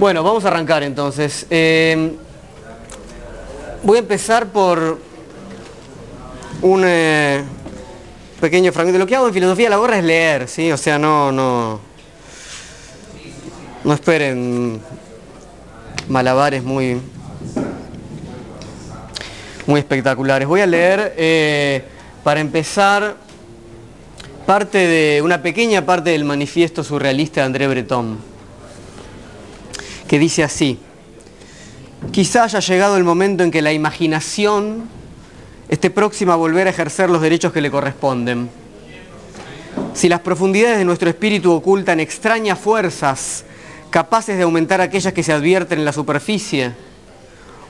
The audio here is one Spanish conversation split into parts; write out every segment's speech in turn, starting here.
Bueno, vamos a arrancar entonces. Eh, voy a empezar por un eh, pequeño fragmento. Lo que hago en filosofía de la gorra es leer, ¿sí? O sea, no, no, no esperen malabares muy, muy espectaculares. Voy a leer, eh, para empezar, parte de una pequeña parte del manifiesto surrealista de André Breton, que dice así, quizá haya llegado el momento en que la imaginación esté próxima a volver a ejercer los derechos que le corresponden. Si las profundidades de nuestro espíritu ocultan extrañas fuerzas capaces de aumentar aquellas que se advierten en la superficie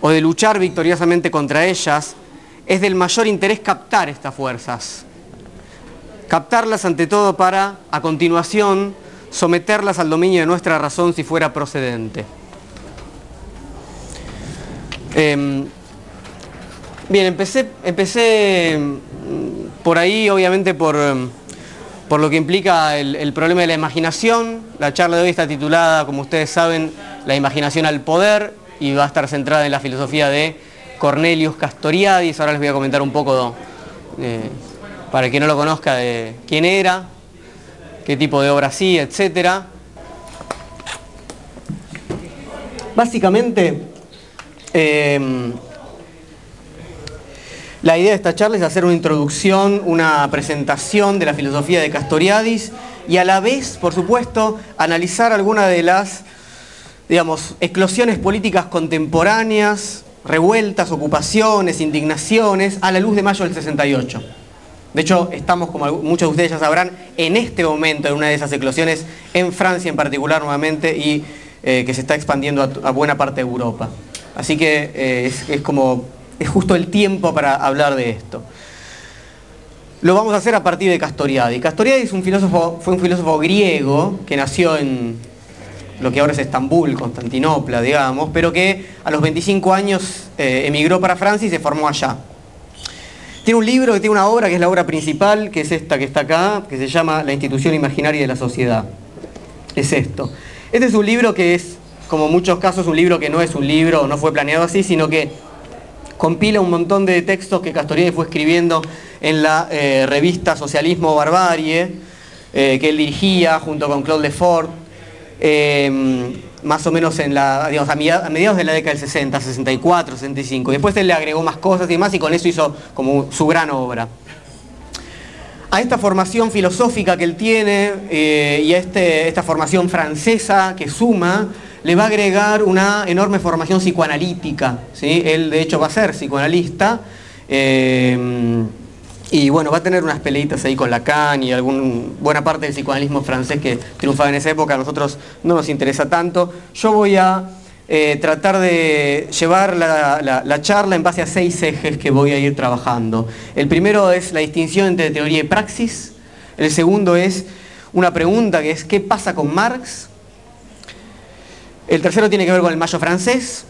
o de luchar victoriosamente contra ellas, es del mayor interés captar estas fuerzas. Captarlas ante todo para, a continuación, someterlas al dominio de nuestra razón si fuera procedente. Eh, bien, empecé, empecé mm, por ahí, obviamente por, por lo que implica el, el, problema de la imaginación. La charla de hoy está titulada, como ustedes saben, La imaginación al poder y va a estar centrada en la filosofía de Cornelius Castoriadis. Ahora les voy a comentar un poco, eh, para el que no lo conozca, de quién era, qué tipo de obra hacía, etc. Básicamente, eh, la idea de esta charla es hacer una introducción, una presentación de la filosofía de Castoriadis y a la vez, por supuesto, analizar algunas de las, digamos, eclosiones políticas contemporáneas, revueltas, ocupaciones, indignaciones, a la luz de mayo del 68. De hecho, estamos, como muchos de ustedes ya sabrán, en este momento en una de esas eclosiones, en Francia en particular nuevamente, y eh, que se está expandiendo a, buena parte de Europa. Así que eh, es, es, como, es justo el tiempo para hablar de esto. Lo vamos a hacer a partir de Castoriadis. Castoriadis un filósofo, fue un filósofo griego que nació en lo que ahora es Estambul, Constantinopla, digamos, pero que a los 25 años eh, emigró para Francia y se formó allá. Tiene un libro, que tiene una obra que es la obra principal, que es esta que está acá, que se llama La institución imaginaria de la sociedad. Es esto. Este es un libro que es, como muchos casos, un libro que no es un libro, no fue planeado así, sino que compila un montón de textos que Castoriadis fue escribiendo en la eh, revista Socialismo Barbarie, eh, que él dirigía junto con Claude Lefort, eh, más o menos en la, digamos, a, mediados de la década del 60, 64, 65. Después él le agregó más cosas y demás y con eso hizo como su gran obra. A esta formación filosófica que él tiene eh, y a este, esta formación francesa que suma, le va a agregar una enorme formación psicoanalítica. ¿sí? Él de hecho va a ser psicoanalista. Eh, y bueno, va a tener unas peleitas ahí con Lacan y algún, buena parte del psicoanalismo francés que triunfaba en esa época, a nosotros no nos interesa tanto. Yo voy a eh, tratar de llevar la, la, la, charla en base a seis ejes que voy a ir trabajando. El primero es la distinción entre teoría y praxis. El segundo es una pregunta que es ¿qué pasa con Marx? El tercero tiene que ver con el mayo francés.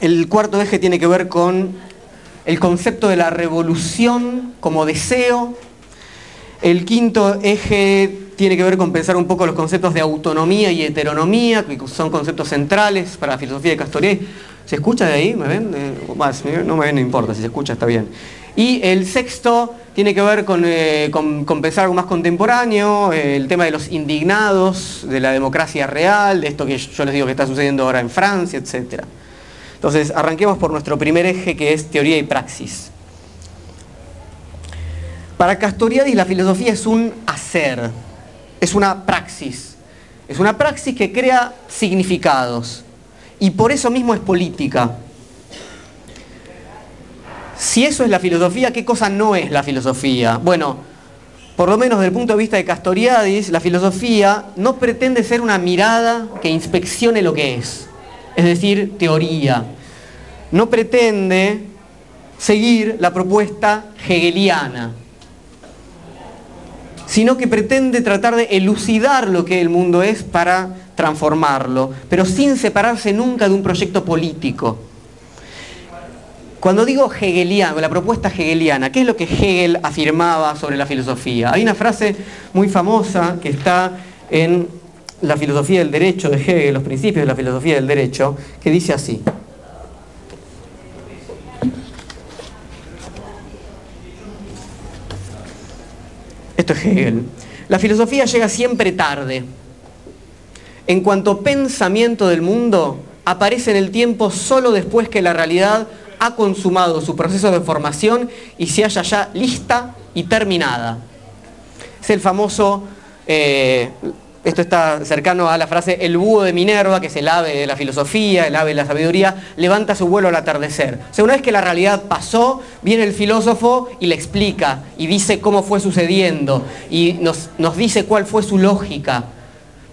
El cuarto eje tiene que ver con el concepto de la revolución como deseo. El quinto eje tiene que ver con pensar un poco los conceptos de autonomía y heteronomía, que son conceptos centrales para la filosofía de Castoriadis. ¿Se escucha de ahí? ¿Me ven? Eh, no me ven, no importa, si se escucha está bien. Y el sexto tiene que ver con, eh, pensar algo más contemporáneo, eh, el tema de los indignados, de la democracia real, de esto que yo les digo que está sucediendo ahora en Francia, etcétera. Entonces, arranquemos por nuestro primer eje que es teoría y praxis. Para Castoriadis la filosofía es un hacer, es una praxis. Es una praxis que crea significados y por eso mismo es política. Si eso es la filosofía, ¿qué cosa no es la filosofía? Bueno, por lo menos desde el punto de vista de Castoriadis, la filosofía no pretende ser una mirada que inspeccione lo que es es decir, teoría. No pretende seguir la propuesta hegeliana, sino que pretende tratar de elucidar lo que el mundo es para transformarlo, pero sin separarse nunca de un proyecto político. Cuando digo hegeliano, la propuesta hegeliana, ¿qué es lo que Hegel afirmaba sobre la filosofía? Hay una frase muy famosa que está en la filosofía del derecho de Hegel, los principios de la filosofía del derecho, que dice así. Esto es Hegel. La filosofía llega siempre tarde. En cuanto pensamiento del mundo, aparece en el tiempo solo después que la realidad ha consumado su proceso de formación y se halla ya lista y terminada. Es el famoso, eh, esto está cercano a la frase, el búho de Minerva, que es el ave de la filosofía, el ave de la sabiduría, levanta su vuelo al atardecer. O sea, una vez que la realidad pasó, viene el filósofo y le explica y dice cómo fue sucediendo y nos, nos dice cuál fue su lógica.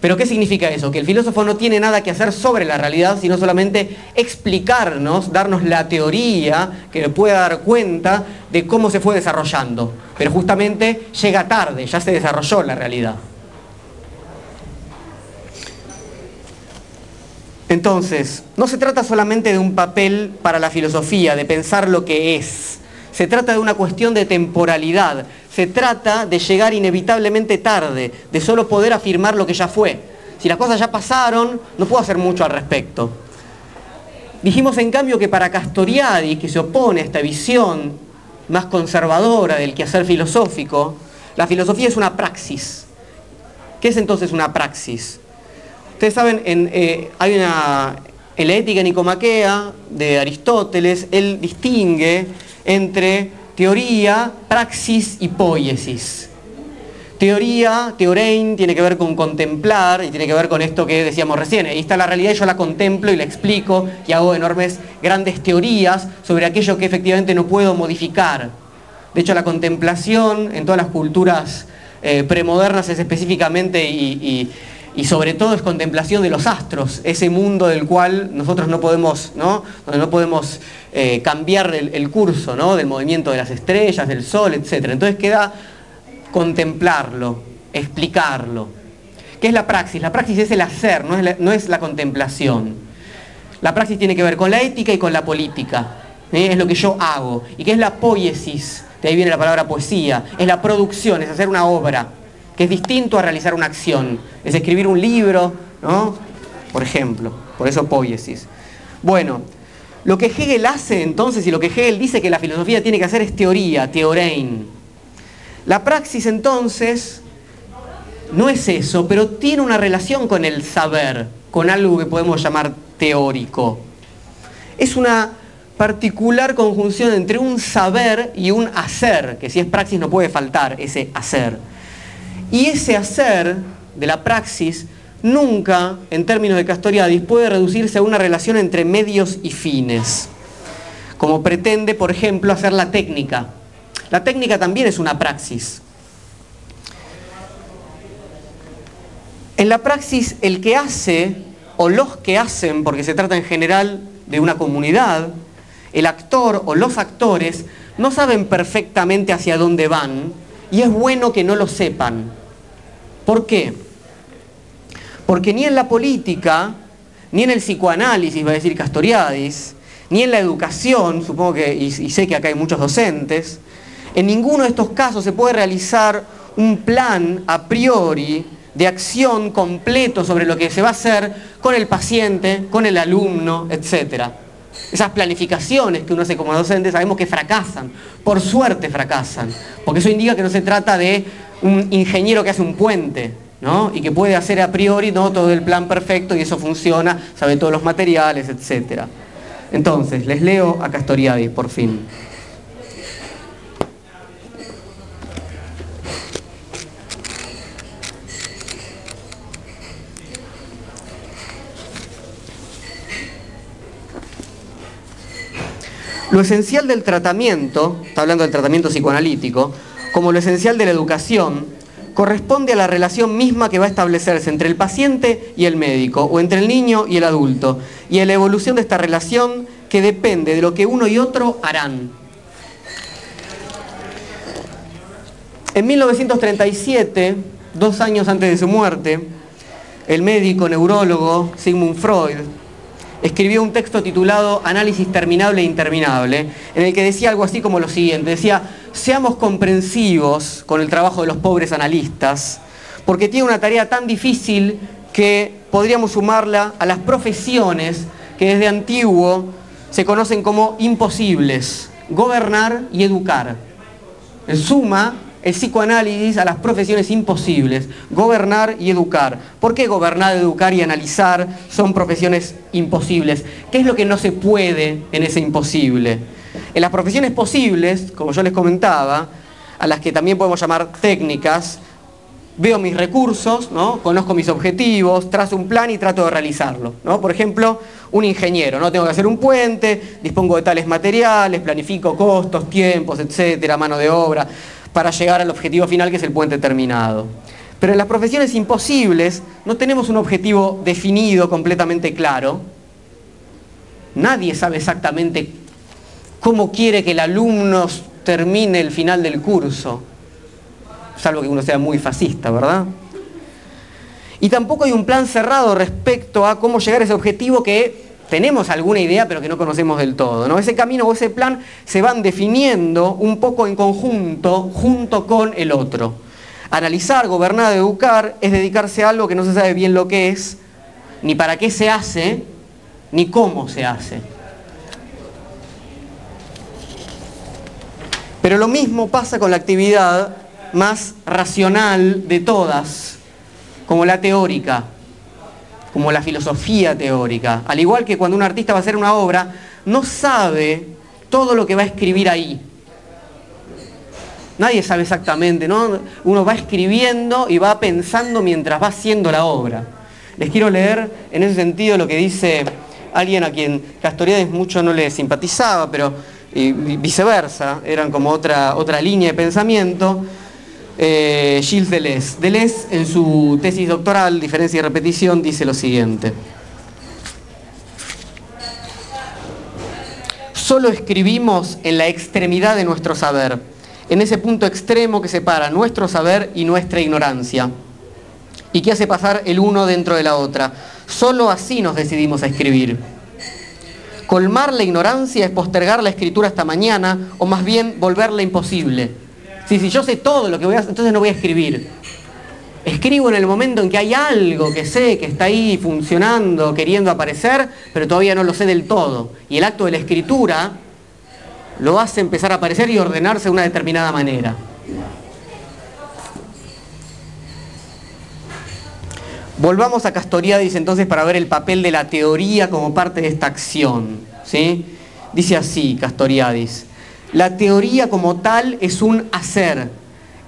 Pero ¿qué significa eso? Que el filósofo no tiene nada que hacer sobre la realidad, sino solamente explicarnos, darnos la teoría que pueda dar cuenta de cómo se fue desarrollando. Pero justamente llega tarde, ya se desarrolló la realidad. Entonces, no se trata solamente de un papel para la filosofía, de pensar lo que es. Se trata de una cuestión de temporalidad, se trata de llegar inevitablemente tarde, de solo poder afirmar lo que ya fue. Si las cosas ya pasaron, no puedo hacer mucho al respecto. Dijimos en cambio que para Castoriadis, que se opone a esta visión más conservadora del quehacer filosófico, la filosofía es una praxis. ¿Qué es entonces una praxis? Ustedes saben, en, eh, hay una, en la ética nicomaquea de Aristóteles, él distingue entre teoría, praxis y poiesis. Teoría, teorein, tiene que ver con contemplar y tiene que ver con esto que decíamos recién. Ahí está la realidad yo la contemplo y la explico y hago enormes, grandes teorías sobre aquello que efectivamente no puedo modificar. De hecho, la contemplación en todas las culturas eh, premodernas es específicamente y sobre todo es contemplación de los astros, ese mundo del cual nosotros no podemos, ¿no? No podemos eh, cambiar el, curso ¿no? del movimiento de las estrellas, del sol, etc. Entonces queda contemplarlo, explicarlo. ¿Qué es la praxis? La praxis es el hacer, no es la, no es la contemplación. La praxis tiene que ver con la ética y con la política. ¿eh? Es lo que yo hago. ¿Y qué es la poiesis? De ahí viene la palabra poesía. Es la producción, es hacer una obra es distinto a realizar una acción, es escribir un libro, ¿no? Por ejemplo, por eso poiesis. Bueno, lo que Hegel hace entonces y lo que Hegel dice que la filosofía tiene que hacer es teoría, teorein. La praxis entonces no es eso, pero tiene una relación con el saber, con algo que podemos llamar teórico. Es una particular conjunción entre un saber y un hacer, que si es praxis no puede faltar ese hacer. Y ese hacer de la praxis nunca, en términos de Castoriadis, puede reducirse a una relación entre medios y fines, como pretende, por ejemplo, hacer la técnica. La técnica también es una praxis. En la praxis, el que hace, o los que hacen, porque se trata en general de una comunidad, el actor o los actores no saben perfectamente hacia dónde van y es bueno que no lo sepan ¿Por qué? Porque ni en la política, ni en el psicoanálisis, va a decir Castoriadis, ni en la educación, supongo que, y, sé que acá hay muchos docentes, en ninguno de estos casos se puede realizar un plan a priori de acción completo sobre lo que se va a hacer con el paciente, con el alumno, etc. Esas planificaciones que uno hace como docente sabemos que fracasan, por suerte fracasan, porque eso indica que no se trata de un ingeniero que hace un puente, ¿no? Y que puede hacer a priori todo el plan perfecto y eso funciona, sabe todos los materiales, etc. Entonces, les leo a Castoriadis, por fin. Lo esencial del tratamiento, está hablando del tratamiento psicoanalítico, como lo esencial de la educación, corresponde a la relación misma que va a establecerse entre el paciente y el médico, o entre el niño y el adulto, y a la evolución de esta relación que depende de lo que uno y otro harán. En 1937, dos años antes de su muerte, el médico neurólogo Sigmund Freud escribió un texto titulado Análisis terminable e interminable, en el que decía algo así como lo siguiente, decía, seamos comprensivos con el trabajo de los pobres analistas, porque tiene una tarea tan difícil que podríamos sumarla a las profesiones que desde antiguo se conocen como imposibles, gobernar y educar. En suma, el psicoanálisis a las profesiones imposibles, gobernar y educar. ¿Por qué gobernar, educar y analizar son profesiones imposibles? ¿Qué es lo que no se puede en ese imposible? En las profesiones posibles, como yo les comentaba, a las que también podemos llamar técnicas, veo mis recursos, ¿no? conozco mis objetivos, trazo un plan y trato de realizarlo. Por ejemplo, un ingeniero, ¿no? tengo que hacer un puente, dispongo de tales materiales, planifico costos, tiempos, etcétera, mano de obra, para llegar al objetivo final que es el puente terminado. Pero en las profesiones imposibles no tenemos un objetivo definido, completamente claro. Nadie sabe exactamente cómo quiere que el alumno termine el final del curso, salvo que uno sea muy fascista, ¿verdad? Y tampoco hay un plan cerrado respecto a cómo llegar a ese objetivo que tenemos alguna idea pero que no conocemos del todo. Ese camino o ese plan se van definiendo un poco en conjunto, junto con el otro. Analizar, gobernar, educar es dedicarse a algo que no se sabe bien lo que es, ni para qué se hace, ni cómo se hace. Pero lo mismo pasa con la actividad más racional de todas, como la teórica, como la filosofía teórica. Al igual que cuando un artista va a hacer una obra, no sabe todo lo que va a escribir ahí. Nadie sabe exactamente, ¿no? Uno va escribiendo y va pensando mientras va haciendo la obra. Les quiero leer en ese sentido lo que dice alguien a quien Castoriadis mucho no le simpatizaba, pero viceversa, eran como otra, otra línea de pensamiento. Eh, Gilles Deleuze. Deleuze en su tesis doctoral, Diferencia y Repetición, dice lo siguiente. Solo escribimos en la extremidad de nuestro saber, en ese punto extremo que separa nuestro saber y nuestra ignorancia, y que hace pasar el uno dentro de la otra. Solo así nos decidimos a escribir. Colmar la ignorancia es postergar la escritura hasta mañana o más bien volverla imposible. Si, yo sé todo lo que voy a hacer, entonces no voy a escribir. Escribo en el momento en que hay algo que sé, que está ahí funcionando, queriendo aparecer, pero todavía no lo sé del todo. Y el acto de la escritura lo hace empezar a aparecer y ordenarse de una determinada manera. Volvamos a Castoriadis entonces para ver el papel de la teoría como parte de esta acción. ¿sí? Dice así Castoriadis, la teoría como tal es un hacer,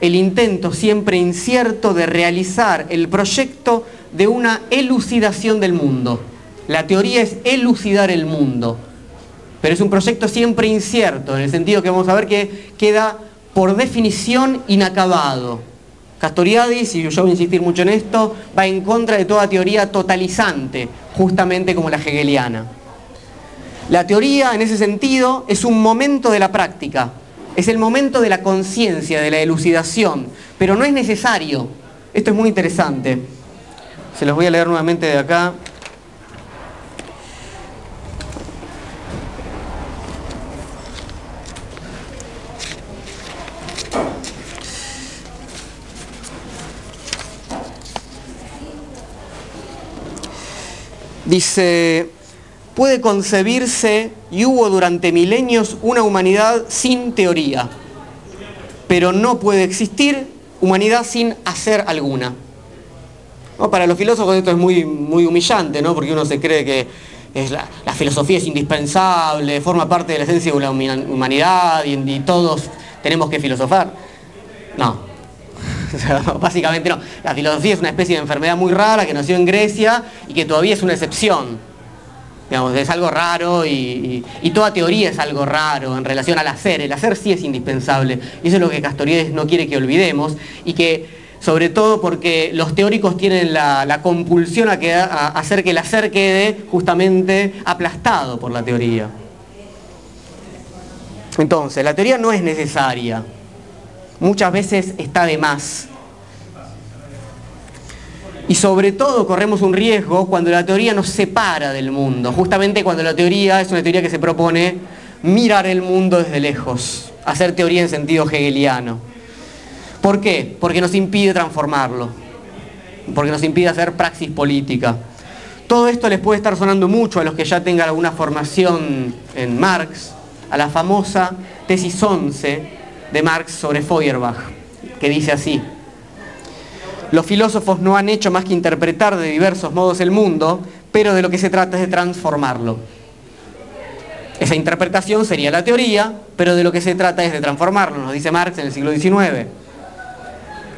el intento siempre incierto de realizar el proyecto de una elucidación del mundo. La teoría es elucidar el mundo, pero es un proyecto siempre incierto, en el sentido que vamos a ver que queda por definición inacabado. Castoriadis, y yo voy a insistir mucho en esto, va en contra de toda teoría totalizante, justamente como la hegeliana. La teoría, en ese sentido, es un momento de la práctica, es el momento de la conciencia, de la elucidación, pero no es necesario. Esto es muy interesante. Se los voy a leer nuevamente de acá. Dice, puede concebirse y hubo durante milenios una humanidad sin teoría, pero no puede existir humanidad sin hacer alguna. Para los filósofos esto es muy, muy humillante, ¿no? porque uno se cree que la, filosofía es indispensable, forma parte de la esencia de la humanidad y todos tenemos que filosofar. No, básicamente no. La filosofía es una especie de enfermedad muy rara que nació en Grecia y que todavía es una excepción. Es algo raro y, toda teoría es algo raro en relación al hacer. El hacer sí es indispensable. Y eso es lo que Castorides no quiere que olvidemos y que sobre todo porque los teóricos tienen la, compulsión a hacer que el hacer quede justamente aplastado por la teoría. Entonces, la teoría no es necesaria muchas veces está de más. Y sobre todo corremos un riesgo cuando la teoría nos separa del mundo, justamente cuando la teoría es una teoría que se propone mirar el mundo desde lejos, hacer teoría en sentido hegeliano. ¿Por qué? Porque nos impide transformarlo. porque nos impide hacer praxis política. Todo esto les puede estar sonando mucho a los que ya tengan alguna formación en Marx, a la famosa tesis 11 de Marx sobre Feuerbach, que dice así, los filósofos no han hecho más que interpretar de diversos modos el mundo, pero de lo que se trata es de transformarlo. Esa interpretación sería la teoría, pero de lo que se trata es de transformarlo, nos dice Marx en el siglo XIX.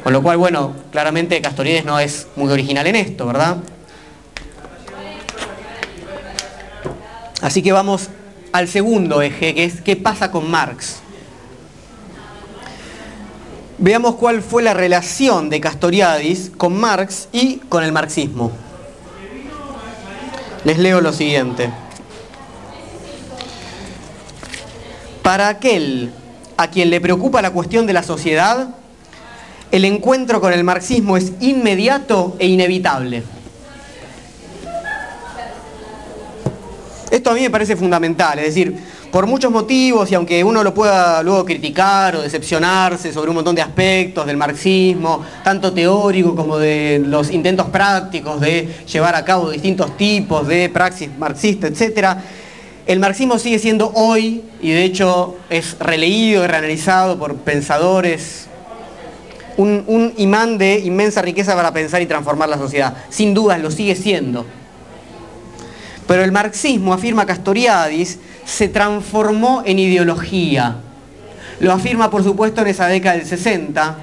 Con lo cual, bueno, claramente Castorides no es muy original en esto, ¿verdad? Así que vamos al segundo eje, que es qué pasa con Marx. Veamos cuál fue la relación de Castoriadis con Marx y con el marxismo. Les leo lo siguiente. Para aquel a quien le preocupa la cuestión de la sociedad, el encuentro con el marxismo es inmediato e inevitable. Esto a mí me parece fundamental, es decir, por muchos motivos y aunque uno lo pueda luego criticar o decepcionarse sobre un montón de aspectos del marxismo, tanto teórico como de los intentos prácticos de llevar a cabo distintos tipos de praxis marxista, etc., el marxismo sigue siendo hoy, y de hecho es releído y reanalizado por pensadores, un, un imán de inmensa riqueza para pensar y transformar la sociedad. Sin dudas lo sigue siendo. Pero el marxismo, afirma Castoriadis, se transformó en ideología. Lo afirma, por supuesto, en esa década del 60,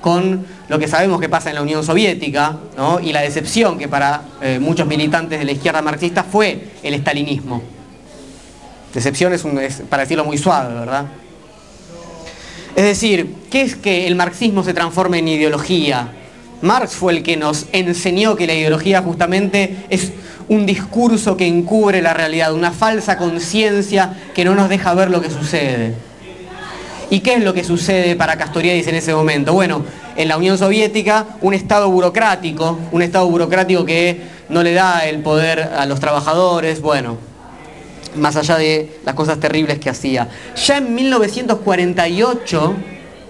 con lo que sabemos que pasa en la Unión Soviética y la decepción que para eh, muchos militantes de la izquierda marxista fue el estalinismo. Decepción es, es, para decirlo muy suave, ¿verdad? Es decir, ¿qué es que el marxismo se transforme en ideología? Marx fue el que nos enseñó que la ideología justamente es un discurso que encubre la realidad, una falsa conciencia que no nos deja ver lo que sucede. ¿Y qué es lo que sucede para Castoriadis en ese momento? Bueno, en la Unión Soviética, un Estado burocrático, un Estado burocrático que no le da el poder a los trabajadores, bueno, más allá de las cosas terribles que hacía. Ya en 1948,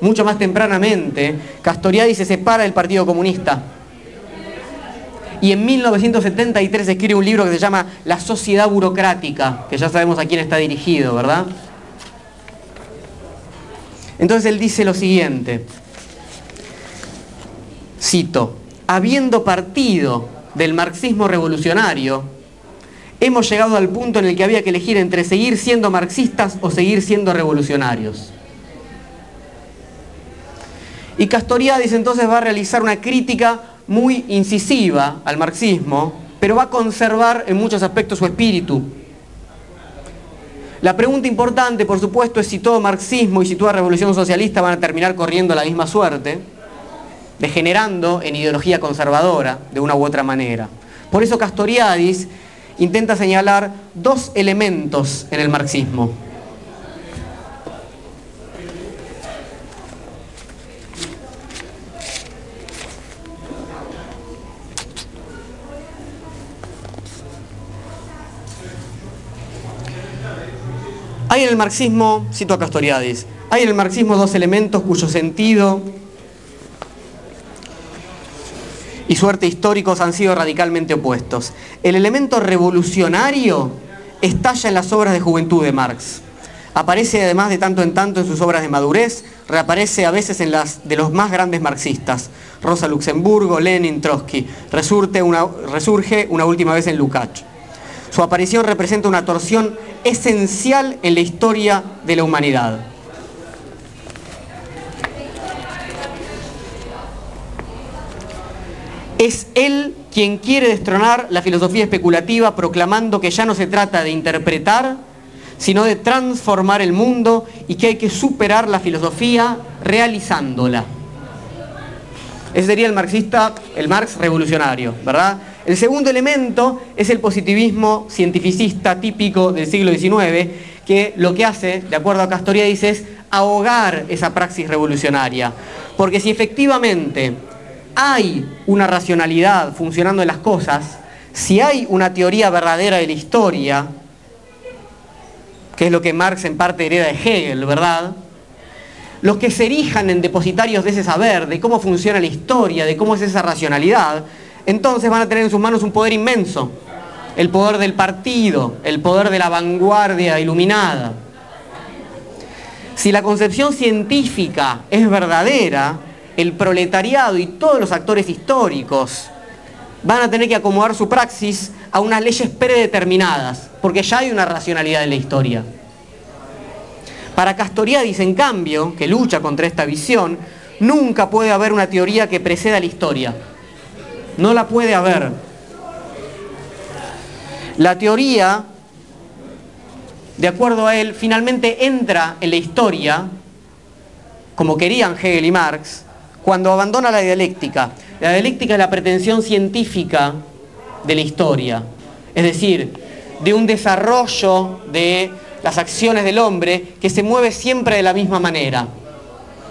mucho más tempranamente, Castoriadis se separa del Partido Comunista y en 1973 escribe un libro que se llama La sociedad burocrática, que ya sabemos a quién está dirigido, ¿verdad? Entonces él dice lo siguiente, cito, habiendo partido del marxismo revolucionario, hemos llegado al punto en el que había que elegir entre seguir siendo marxistas o seguir siendo revolucionarios. Y Castoriadis entonces va a realizar una crítica muy incisiva al marxismo, pero va a conservar en muchos aspectos su espíritu. La pregunta importante, por supuesto, es si todo marxismo y si toda revolución socialista van a terminar corriendo la misma suerte, degenerando en ideología conservadora de una u otra manera. Por eso Castoriadis intenta señalar dos elementos en el marxismo. Hay en el marxismo, cito a Castoriadis, hay en el marxismo dos elementos cuyo sentido y suerte históricos han sido radicalmente opuestos. El elemento revolucionario estalla en las obras de juventud de Marx. Aparece además de tanto en tanto en sus obras de madurez, reaparece a veces en las de los más grandes marxistas, Rosa Luxemburgo, Lenin, Trotsky, resurge una, resurge una última vez en Lukács. Su aparición representa una torsión esencial en la historia de la humanidad. Es él quien quiere destronar la filosofía especulativa proclamando que ya no se trata de interpretar, sino de transformar el mundo y que hay que superar la filosofía realizándola. Ese sería el marxista, el Marx revolucionario, ¿verdad? El segundo elemento es el positivismo cientificista típico del siglo XIX, que lo que hace, de acuerdo a Castoriadis, es ahogar esa praxis revolucionaria. Porque si efectivamente hay una racionalidad funcionando en las cosas, si hay una teoría verdadera de la historia, que es lo que Marx en parte hereda de Hegel, ¿verdad? los que se erijan en depositarios de ese saber, de cómo funciona la historia, de cómo es esa racionalidad, entonces van a tener en sus manos un poder inmenso. El poder del partido, el poder de la vanguardia iluminada. Si la concepción científica es verdadera, el proletariado y todos los actores históricos van a tener que acomodar su praxis a unas leyes predeterminadas, porque ya hay una racionalidad en la historia. Para Castoriadis, en cambio, que lucha contra esta visión, nunca puede haber una teoría que preceda la historia. No la puede haber. La teoría, de acuerdo a él, finalmente entra en la historia, como querían Hegel y Marx, cuando abandona la dialéctica. La dialéctica es la pretensión científica de la historia, es decir, de un desarrollo de las acciones del hombre que se mueve siempre de la misma manera.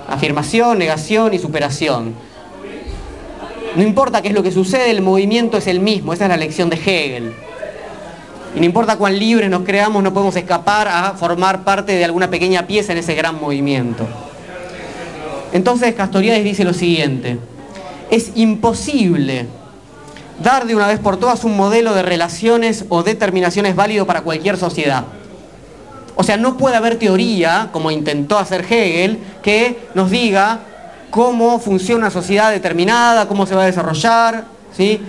Afirmación, negación y superación. No importa qué es lo que sucede, el movimiento es el mismo, esa es la lección de Hegel. Y no importa cuán libres nos creamos, no podemos escapar a formar parte de alguna pequeña pieza en ese gran movimiento. Entonces Castoriadis dice lo siguiente, es imposible dar de una vez por todas un modelo de relaciones o determinaciones válido para cualquier sociedad. O sea, no puede haber teoría, como intentó hacer Hegel, que nos diga cómo funciona una sociedad determinada, cómo se va a desarrollar, ¿sí?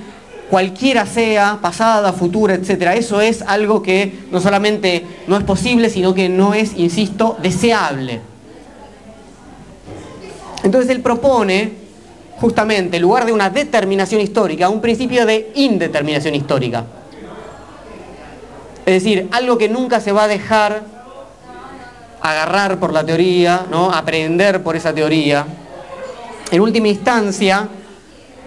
cualquiera sea, pasada, futura, etc. Eso es algo que no solamente no es posible, sino que no es, insisto, deseable. Entonces él propone justamente, en lugar de una determinación histórica, un principio de indeterminación histórica. Es decir, algo que nunca se va a dejar agarrar por la teoría, ¿no? aprender por esa teoría. En última instancia,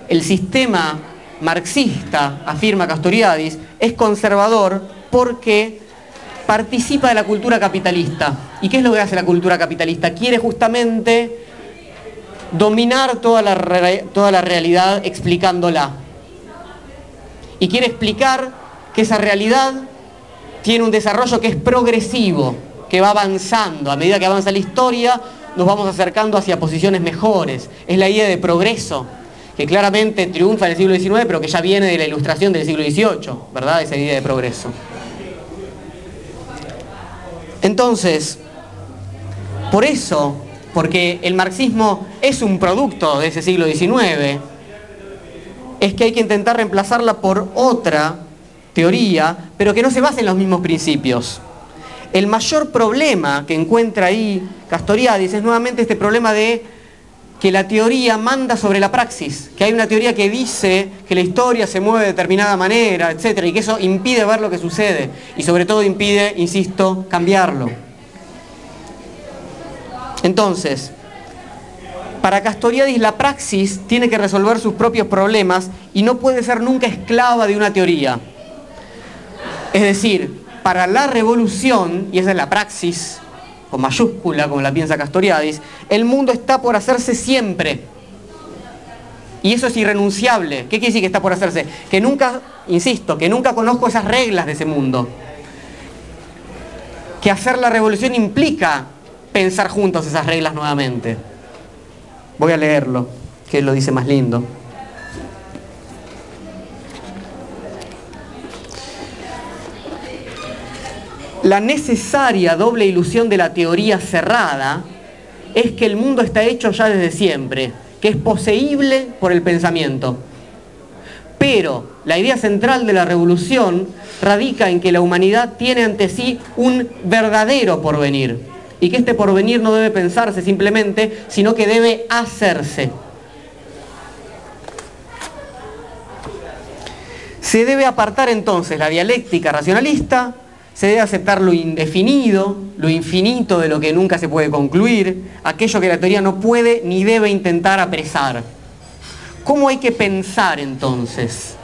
el sistema marxista, afirma Castoriadis, es conservador porque participa de la cultura capitalista. ¿Y qué es lo que hace la cultura capitalista? Quiere justamente dominar toda la, toda la realidad explicándola. Y quiere explicar que esa realidad tiene un desarrollo que es progresivo, que va avanzando. A medida que avanza la historia, nos vamos acercando hacia posiciones mejores. Es la idea de progreso, que claramente triunfa en el siglo XIX, pero que ya viene de la ilustración del siglo XVIII, ¿verdad? Esa idea de progreso. Entonces, por eso porque el marxismo es un producto de ese siglo XIX, es que hay que intentar reemplazarla por otra teoría, pero que no se base en los mismos principios. El mayor problema que encuentra ahí Castoriadis es nuevamente este problema de que la teoría manda sobre la praxis, que hay una teoría que dice que la historia se mueve de determinada manera, etc. y que eso impide ver lo que sucede y sobre todo impide, insisto, cambiarlo. Entonces, para Castoriadis la praxis tiene que resolver sus propios problemas y no puede ser nunca esclava de una teoría. Es decir, para la revolución, y esa es la praxis, con mayúscula, como la piensa Castoriadis, el mundo está por hacerse siempre. Y eso es irrenunciable. ¿Qué quiere decir que está por hacerse? Que nunca, insisto, que nunca conozco esas reglas de ese mundo. Que hacer la revolución implica pensar juntos esas reglas nuevamente. Voy a leerlo, que lo dice más lindo. La necesaria doble ilusión de la teoría cerrada es que el mundo está hecho ya desde siempre, que es poseíble por el pensamiento. Pero la idea central de la revolución radica en que la humanidad tiene ante sí un verdadero porvenir y que este porvenir no debe pensarse simplemente, sino que debe hacerse. Se debe apartar entonces la dialéctica racionalista, se debe aceptar lo indefinido, lo infinito de lo que nunca se puede concluir, aquello que la teoría no puede ni debe intentar apresar. ¿Cómo hay que pensar entonces?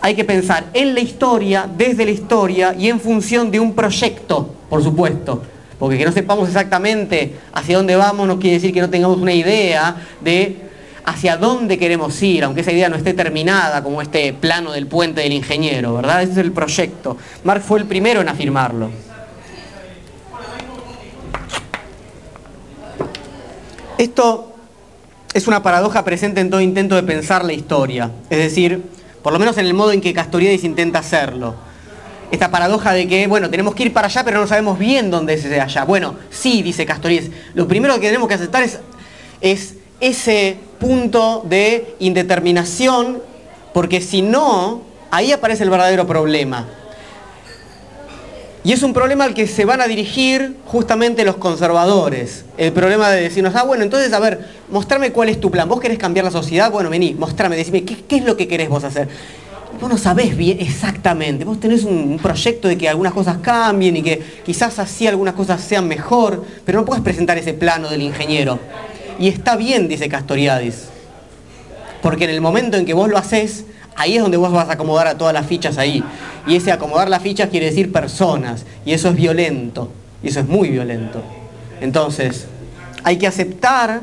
Hay que pensar en la historia, desde la historia y en función de un proyecto, por supuesto, porque que no sepamos exactamente hacia dónde vamos no quiere decir que no tengamos una idea de hacia dónde queremos ir, aunque esa idea no esté terminada como este plano del puente del ingeniero, ¿verdad? Ese es el proyecto. Marx fue el primero en afirmarlo. Esto es una paradoja presente en todo intento de pensar la historia, es decir, por lo menos en el modo en que Castoriadis intenta hacerlo. Esta paradoja de que, bueno, tenemos que ir para allá, pero no sabemos bien dónde es ese allá. Bueno, sí, dice Castoriadis, lo primero que tenemos que aceptar es, es ese punto de indeterminación, porque si no, ahí aparece el verdadero problema. Y es un problema al que se van a dirigir justamente los conservadores. El problema de decirnos, ah, bueno, entonces, a ver, mostrame cuál es tu plan. ¿Vos querés cambiar la sociedad? Bueno, vení, mostrame, decime, ¿qué, qué es lo que querés vos hacer? Vos no sabés bien exactamente. Vos tenés un, proyecto de que algunas cosas cambien y que quizás así algunas cosas sean mejor, pero no puedes presentar ese plano del ingeniero. Y está bien, dice Castoriadis. Porque en el momento en que vos lo haces, ahí es donde vos vas a acomodar a todas las fichas ahí. Y ese acomodar las fichas quiere decir personas. Y eso es violento. Y eso es muy violento. Entonces, hay que aceptar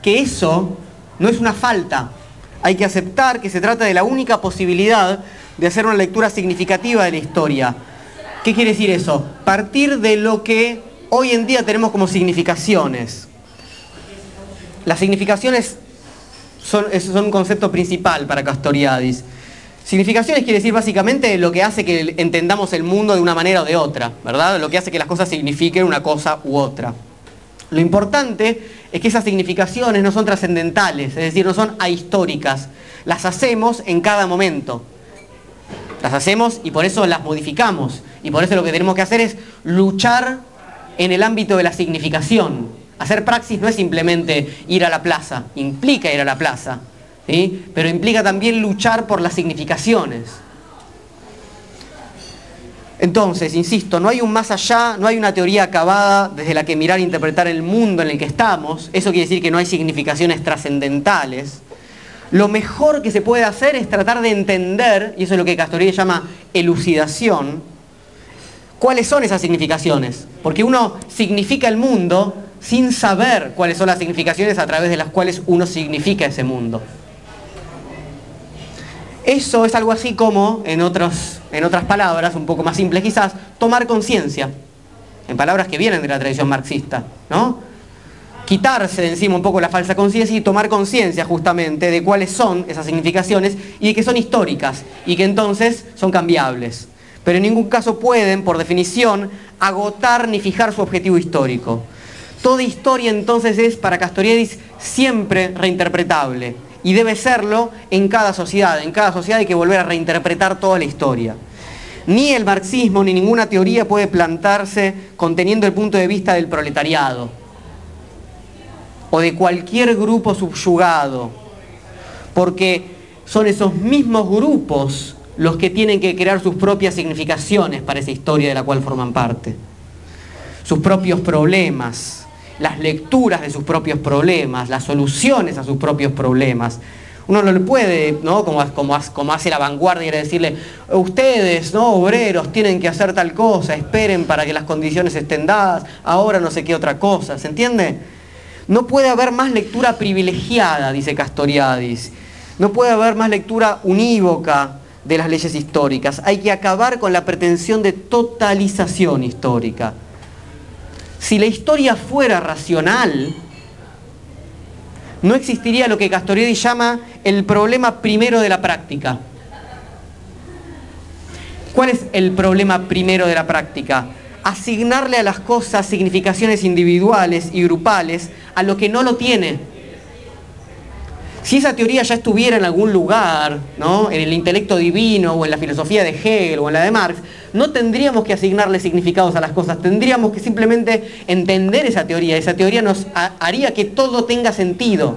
que eso no es una falta. Hay que aceptar que se trata de la única posibilidad de hacer una lectura significativa de la historia. ¿Qué quiere decir eso? Partir de lo que hoy en día tenemos como significaciones. Las significaciones son, un concepto principal para Castoriadis. Significaciones quiere decir básicamente lo que hace que entendamos el mundo de una manera o de otra, ¿verdad? Lo que hace que las cosas signifiquen una cosa u otra. Lo importante es que esas significaciones no son trascendentales, es decir, no son ahistóricas. Las hacemos en cada momento. Las hacemos y por eso las modificamos. Y por eso lo que tenemos que hacer es luchar en el ámbito de la significación. Hacer praxis no es simplemente ir a la plaza, implica ir a la plaza, ¿sí? pero implica también luchar por las significaciones. Entonces, insisto, no hay un más allá, no hay una teoría acabada desde la que mirar e interpretar el mundo en el que estamos. Eso quiere decir que no hay significaciones trascendentales. Lo mejor que se puede hacer es tratar de entender, y eso es lo que Castoriadis llama elucidación, cuáles son esas significaciones. Porque uno significa el mundo sin saber cuáles son las significaciones a través de las cuales uno significa ese mundo. Eso es algo así como, en, en otras palabras, un poco más simples quizás, tomar conciencia. En palabras que vienen de la tradición marxista, ¿no? Quitarse de encima un poco la falsa conciencia y tomar conciencia justamente de cuáles son esas significaciones y de que son históricas y que entonces son cambiables. Pero en ningún caso pueden, por definición, agotar ni fijar su objetivo histórico. Toda historia entonces es para Castoriadis siempre reinterpretable y debe serlo en cada sociedad. En cada sociedad hay que volver a reinterpretar toda la historia. Ni el marxismo ni ninguna teoría puede plantarse conteniendo el punto de vista del proletariado o de cualquier grupo subyugado, porque son esos mismos grupos los que tienen que crear sus propias significaciones para esa historia de la cual forman parte, sus propios problemas, las lecturas de sus propios problemas, las soluciones a sus propios problemas. Uno no le puede, ¿no? Como, como, como hace la vanguardia, decirle, ustedes, ¿no? obreros, tienen que hacer tal cosa, esperen para que las condiciones estén dadas, ahora no sé qué otra cosa, ¿se entiende? No puede haber más lectura privilegiada, dice Castoriadis. No puede haber más lectura unívoca de las leyes históricas. Hay que acabar con la pretensión de totalización histórica. Si la historia fuera racional, no existiría lo que Castoriadis llama el problema primero de la práctica. ¿Cuál es el problema primero de la práctica? Asignarle a las cosas significaciones individuales y grupales a lo que no lo tiene. Si esa teoría ya estuviera en algún lugar, ¿no? en el intelecto divino o en la filosofía de Hegel o en la de Marx, no tendríamos que asignarle significados a las cosas, tendríamos que simplemente entender esa teoría. Esa teoría nos haría que todo tenga sentido.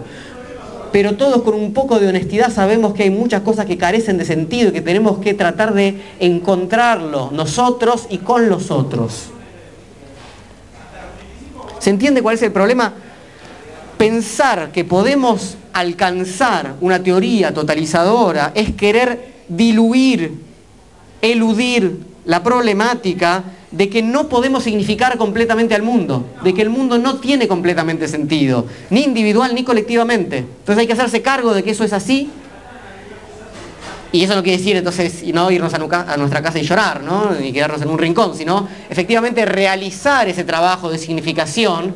Pero todos con un poco de honestidad sabemos que hay muchas cosas que carecen de sentido y que tenemos que tratar de encontrarlo nosotros y con los otros. ¿Se entiende cuál es el problema? Pensar que podemos alcanzar una teoría totalizadora es querer diluir, eludir la problemática de que no podemos significar completamente al mundo, de que el mundo no tiene completamente sentido, ni individual ni colectivamente. Entonces hay que hacerse cargo de que eso es así. Y eso no quiere decir entonces no irnos a, nuestra casa y llorar, ¿no? ni quedarnos en un rincón, sino efectivamente realizar ese trabajo de significación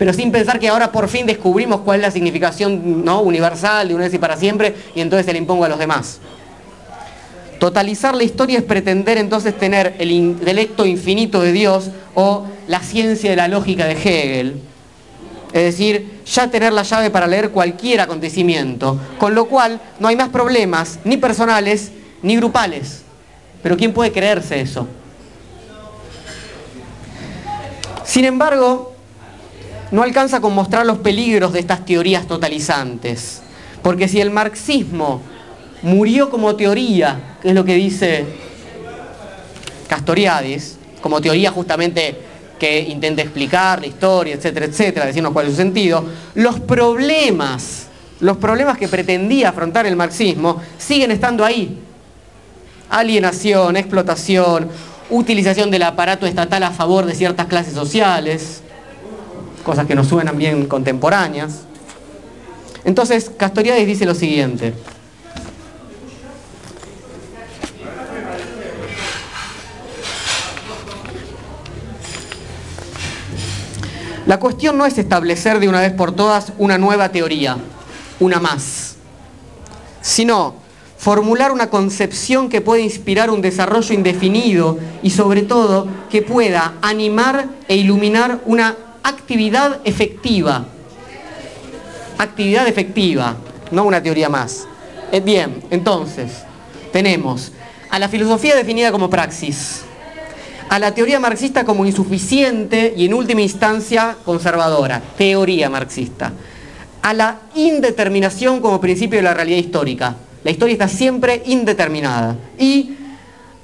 pero sin pensar que ahora por fin descubrimos cuál es la significación ¿no? universal de una vez y para siempre y entonces se la impongo a los demás. Totalizar la historia es pretender entonces tener el intelecto infinito de Dios o la ciencia de la lógica de Hegel. Es decir, ya tener la llave para leer cualquier acontecimiento, con lo cual no hay más problemas, ni personales, ni grupales. Pero ¿quién puede creerse eso? Sin embargo, no alcanza con mostrar los peligros de estas teorías totalizantes. Porque si el marxismo murió como teoría, que es lo que dice Castoriadis, como teoría justamente que intenta explicar la historia, etcétera, etcétera, decirnos cuál es su sentido, los problemas, los problemas que pretendía afrontar el marxismo siguen estando ahí. Alienación, explotación, utilización del aparato estatal a favor de ciertas clases sociales, cosas que nos suenan bien contemporáneas. Entonces, Castoriadis dice lo siguiente. La cuestión no es establecer de una vez por todas una nueva teoría, una más, sino formular una concepción que pueda inspirar un desarrollo indefinido y sobre todo que pueda animar e iluminar una actividad efectiva. Actividad efectiva, no una teoría más. Eh, bien, entonces, tenemos a la filosofía definida como praxis, a la teoría marxista como insuficiente y en última instancia conservadora, teoría marxista, a la indeterminación como principio de la realidad histórica, la historia está siempre indeterminada, y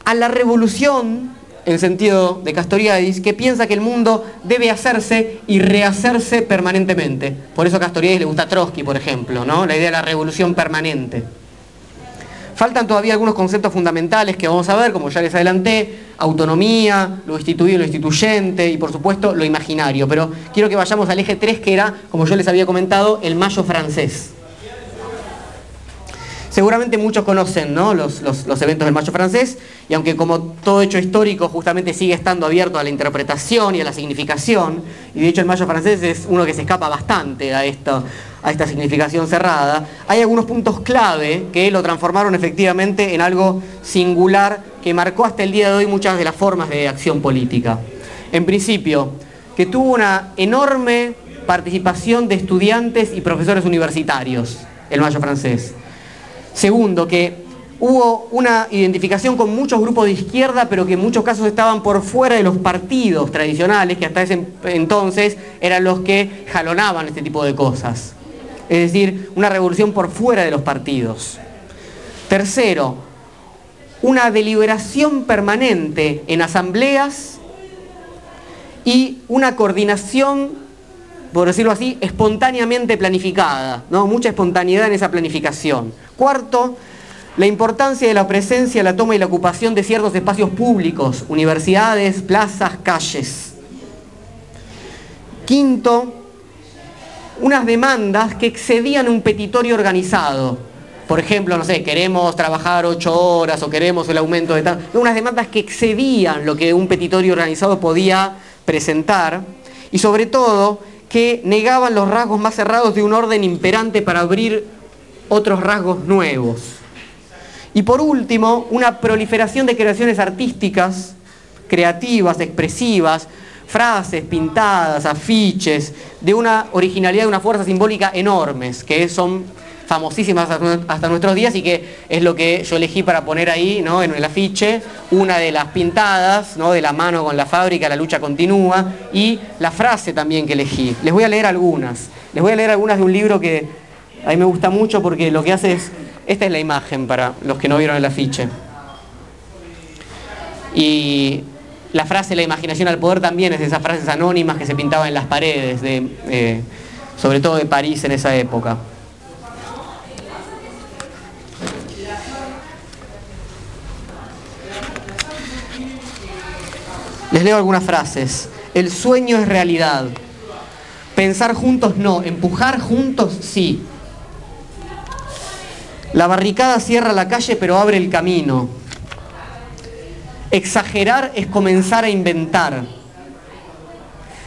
a la revolución, en sentido de Castoriadis, que piensa que el mundo debe hacerse y rehacerse permanentemente. Por eso a Castoriadis le gusta Trotsky, por ejemplo, ¿no? la idea de la revolución permanente. Faltan todavía algunos conceptos fundamentales que vamos a ver, como ya les adelanté, autonomía, lo instituido, lo instituyente y por supuesto lo imaginario. Pero quiero que vayamos al eje 3 que era, como yo les había comentado, el mayo francés. Seguramente muchos conocen los, eventos del Mayo francés y aunque como todo hecho histórico justamente sigue estando abierto a la interpretación y a la significación, y de hecho el Mayo francés es uno que se escapa bastante a, a esta significación cerrada, hay algunos puntos clave que lo transformaron efectivamente en algo singular que marcó hasta el día de hoy muchas de las formas de acción política. En principio, que tuvo una enorme participación de estudiantes y profesores universitarios, el Mayo francés. Segundo, que hubo una identificación con muchos grupos de izquierda, pero que en muchos casos estaban por fuera de los partidos tradicionales, que hasta ese entonces eran los que jalonaban este tipo de cosas. Es decir, una revolución por fuera de los partidos. Tercero, una deliberación permanente en asambleas y una coordinación, por decirlo así, espontáneamente planificada, ¿no? mucha espontaneidad en esa planificación. Cuarto, la importancia de la presencia, la toma y la ocupación de ciertos espacios públicos, universidades, plazas, calles. Quinto, unas demandas que excedían un petitorio organizado. Por ejemplo, no sé, queremos trabajar ocho horas o queremos el aumento de. Unas demandas que excedían lo que un petitorio organizado podía presentar. Y sobre todo, que negaban los rasgos más cerrados de un orden imperante para abrir otros rasgos nuevos. Y por último, una proliferación de creaciones artísticas, creativas, expresivas, frases pintadas, afiches, de una originalidad, de una fuerza simbólica enormes, que son famosísimas hasta nuestros días y que es lo que yo elegí para poner ahí ¿no? en el afiche, una de las pintadas, de la mano con la fábrica, la lucha continúa, y la frase también que elegí. Les voy a leer algunas. Les voy a leer algunas de un libro que a mí me gusta mucho porque lo que hace es, esta es la imagen para los que no vieron el afiche. Y la frase la imaginación al poder también es de esas frases anónimas que se pintaban en las paredes, de, eh, sobre todo de París en esa época. Les leo algunas frases. El sueño es realidad. Pensar juntos no, empujar juntos sí. La barricada cierra la calle pero abre el camino. Exagerar es comenzar a inventar.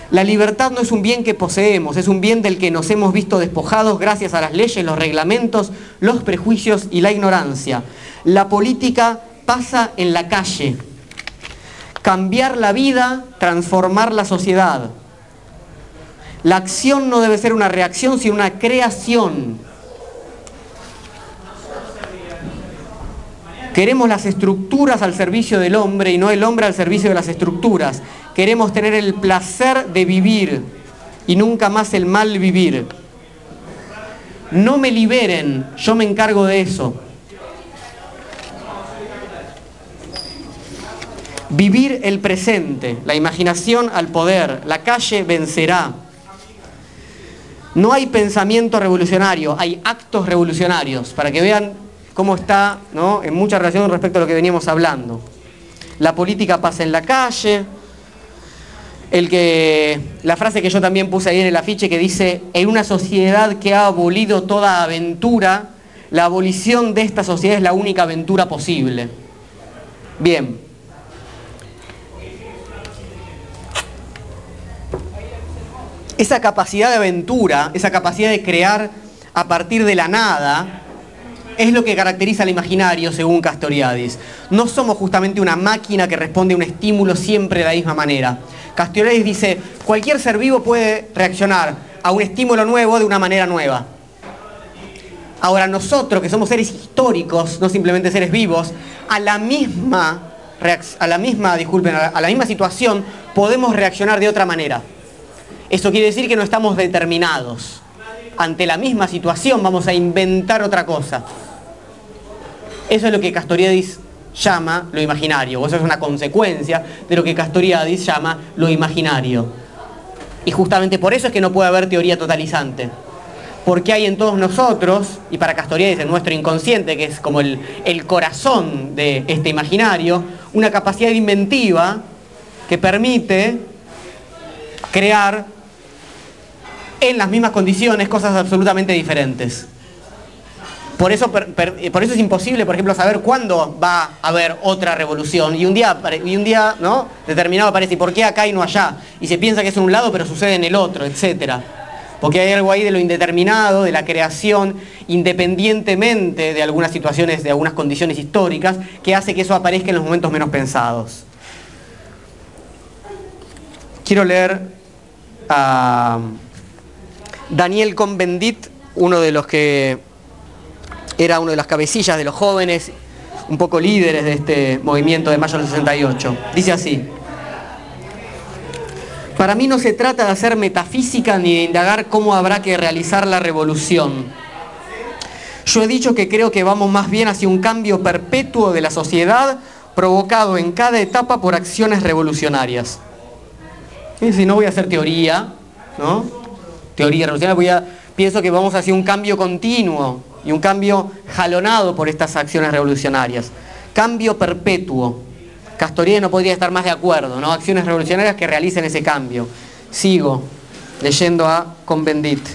La libertad no es un bien que poseemos, es un bien del que nos hemos visto despojados gracias a las leyes, los reglamentos, los prejuicios y la ignorancia. La política pasa en la calle. Cambiar la vida, transformar la sociedad. La acción no debe ser una reacción, sino una creación. Queremos las estructuras al servicio del hombre y no el hombre al servicio de las estructuras. Queremos tener el placer de vivir y nunca más el mal vivir. No me liberen, yo me encargo de eso. Vivir el presente, la imaginación al poder, la calle vencerá. No hay pensamiento revolucionario, hay actos revolucionarios, para que vean cómo está ¿no? en mucha relación respecto a lo que veníamos hablando. La política pasa en la calle, el que, la frase que yo también puse ahí en el afiche que dice, en una sociedad que ha abolido toda aventura, la abolición de esta sociedad es la única aventura posible. Bien. Esa capacidad de aventura, esa capacidad de crear a partir de la nada, es lo que caracteriza al imaginario según Castoriadis. No somos justamente una máquina que responde a un estímulo siempre de la misma manera Castoriadis dice, cualquier ser vivo puede reaccionar a un estímulo nuevo de una manera nueva. Ahora nosotros, que somos seres históricos, no simplemente seres vivos, a la misma, a la misma, disculpen, a la misma situación podemos reaccionar de otra manera. Eso quiere decir que no estamos determinados. Ante la misma situación vamos a inventar otra cosa. Eso es lo que Castoriadis llama lo imaginario, o eso es una consecuencia de lo que Castoriadis llama lo imaginario. Y justamente por eso es que no puede haber teoría totalizante. Porque hay en todos nosotros, y para Castoriadis en nuestro inconsciente, que es como el, el corazón de este imaginario, una capacidad inventiva que permite crear en las mismas condiciones cosas absolutamente diferentes. Por eso, por eso es imposible, por ejemplo, saber cuándo va a haber otra revolución. Y un día, y un día ¿no? determinado aparece, ¿y por qué acá y no allá? Y se piensa que es en un lado, pero sucede en el otro, etc. Porque hay algo ahí de lo indeterminado, de la creación, independientemente de algunas situaciones, de algunas condiciones históricas, que hace que eso aparezca en los momentos menos pensados. Quiero leer a Daniel Convendit, uno de los que era uno de las cabecillas de los jóvenes, un poco líderes de este movimiento de mayo del 68. Dice así, para mí no se trata de hacer metafísica ni de indagar cómo habrá que realizar la revolución. Yo he dicho que creo que vamos más bien hacia un cambio perpetuo de la sociedad provocado en cada etapa por acciones revolucionarias. Y si no voy a hacer teoría, ¿no? Teoría revolucionaria, voy a, pienso que vamos hacia un cambio continuo y un cambio jalonado por estas acciones revolucionarias. Cambio perpetuo. Castorier no podría estar más de acuerdo, ¿no? Acciones revolucionarias que realicen ese cambio. Sigo leyendo a Convendit.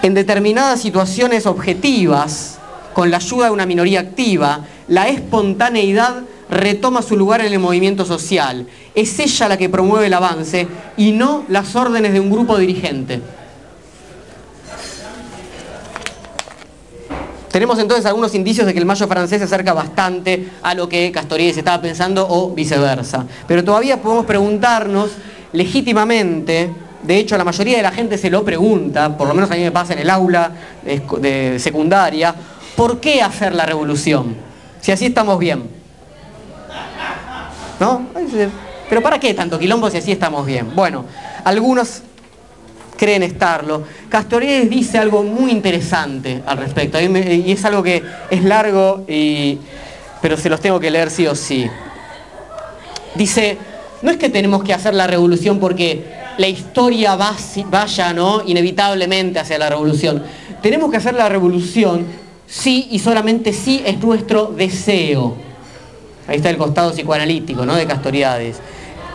En determinadas situaciones objetivas, con la ayuda de una minoría activa, la espontaneidad retoma su lugar en el movimiento social. Es ella la que promueve el avance y no las órdenes de un grupo dirigente. Tenemos entonces algunos indicios de que el mayo francés se acerca bastante a lo que Castorier se estaba pensando o viceversa. Pero todavía podemos preguntarnos legítimamente, de hecho la mayoría de la gente se lo pregunta, por lo menos a mí me pasa en el aula de secundaria, ¿por qué hacer la revolución? Si así estamos bien. ¿No? Pero ¿para qué tanto quilombo si así estamos bien? Bueno, algunos creen estarlo. Castorides dice algo muy interesante al respecto, y es algo que es largo, pero se los tengo que leer sí o sí. Dice, no es que tenemos que hacer la revolución porque la historia vaya ¿no? inevitablemente hacia la revolución. Tenemos que hacer la revolución sí y solamente sí es nuestro deseo. Ahí está el costado psicoanalítico ¿no? de Castoriades.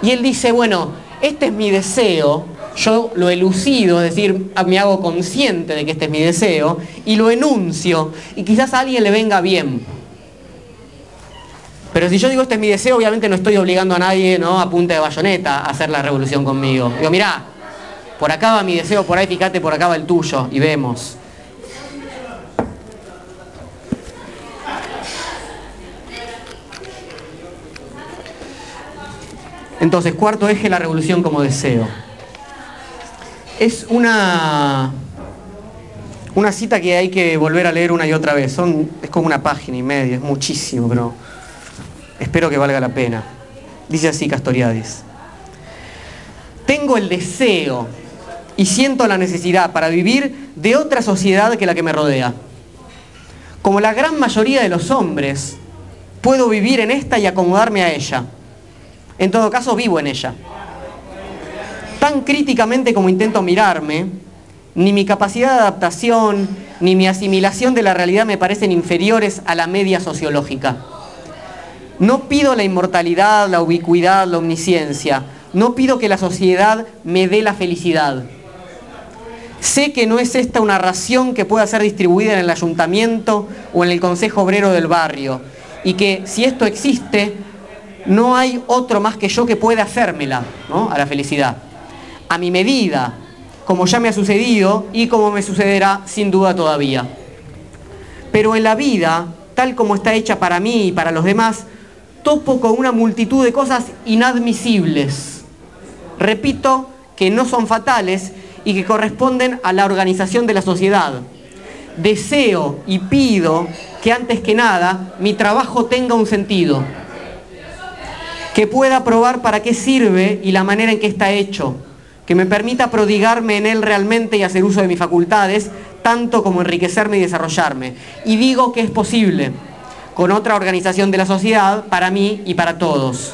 Y él dice, bueno, este es mi deseo, yo lo elucido, es decir, me hago consciente de que este es mi deseo, y lo enuncio, y quizás a alguien le venga bien. Pero si yo digo este es mi deseo, obviamente no estoy obligando a nadie ¿no? a punta de bayoneta a hacer la revolución conmigo. Digo, mirá, por acá va mi deseo, por ahí fíjate, por acá va el tuyo, y vemos. Entonces, cuarto eje, la revolución como deseo. Es una, una cita que hay que volver a leer una y otra vez. Es como una página y media, es muchísimo, pero espero que valga la pena. Dice así Castoriadis. Tengo el deseo y siento la necesidad para vivir de otra sociedad que la que me rodea. Como la gran mayoría de los hombres, puedo vivir en esta y acomodarme a ella. En todo caso, vivo en ella. Tan críticamente como intento mirarme, ni mi capacidad de adaptación, ni mi asimilación de la realidad me parecen inferiores a la media sociológica. No pido la inmortalidad, la ubicuidad, la omnisciencia. No pido que la sociedad me dé la felicidad. Sé que no es esta una ración que pueda ser distribuida en el ayuntamiento o en el consejo obrero del barrio. Y que si esto existe, no hay otro más que yo que pueda hacérmela a la felicidad. A mi medida, como ya me ha sucedido y como me sucederá sin duda todavía. Pero en la vida, tal como está hecha para mí y para los demás, topo con una multitud de cosas inadmisibles. Repito que no son fatales y que corresponden a la organización de la sociedad. Deseo y pido que antes que nada mi trabajo tenga un sentido, que pueda probar para qué sirve y la manera en que está hecho, que me permita prodigarme en él realmente y hacer uso de mis facultades, tanto como enriquecerme y desarrollarme. Y digo que es posible, con otra organización de la sociedad, para mí y para todos.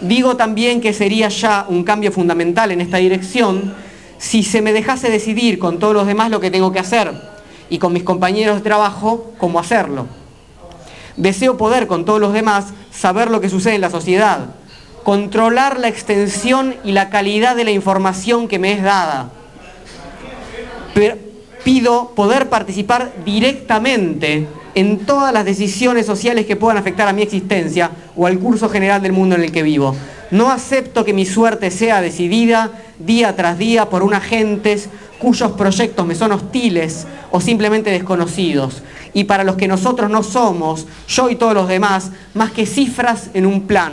Digo también que sería ya un cambio fundamental en esta dirección si se me dejase decidir con todos los demás lo que tengo que hacer y con mis compañeros de trabajo cómo hacerlo. Deseo poder con todos los demás saber lo que sucede en la sociedad, controlar la extensión y la calidad de la información que me es dada. pido poder participar directamente en todas las decisiones sociales que puedan afectar a mi existencia o al curso general del mundo en el que vivo. No acepto que mi suerte sea decidida día tras día por unos agentes cuyos proyectos me son hostiles o simplemente desconocidos, y para los que nosotros no somos, yo y todos los demás, más que cifras en un plan,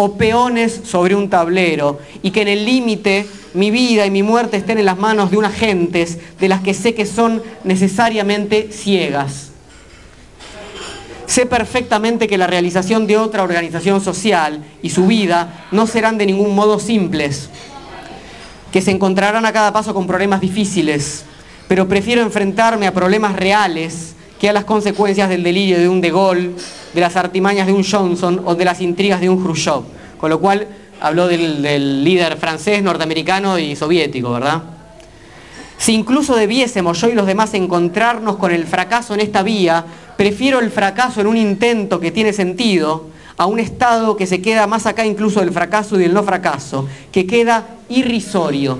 o peones sobre un tablero y que en el límite mi vida y mi muerte estén en las manos de unas gentes de las que sé que son necesariamente ciegas. Sé perfectamente que la realización de otra organización social y su vida no serán de ningún modo simples, que se encontrarán a cada paso con problemas difíciles, pero prefiero enfrentarme a problemas reales que a las consecuencias del delirio de un De Gaulle, de las artimañas de un Johnson o de las intrigas de un Khrushchev. Con lo cual habló del, del líder francés, norteamericano y soviético, ¿verdad? Si incluso debiésemos yo y los demás encontrarnos con el fracaso en esta vía, prefiero el fracaso en un intento que tiene sentido a un estado que se queda más acá incluso del fracaso y del no fracaso, que queda irrisorio.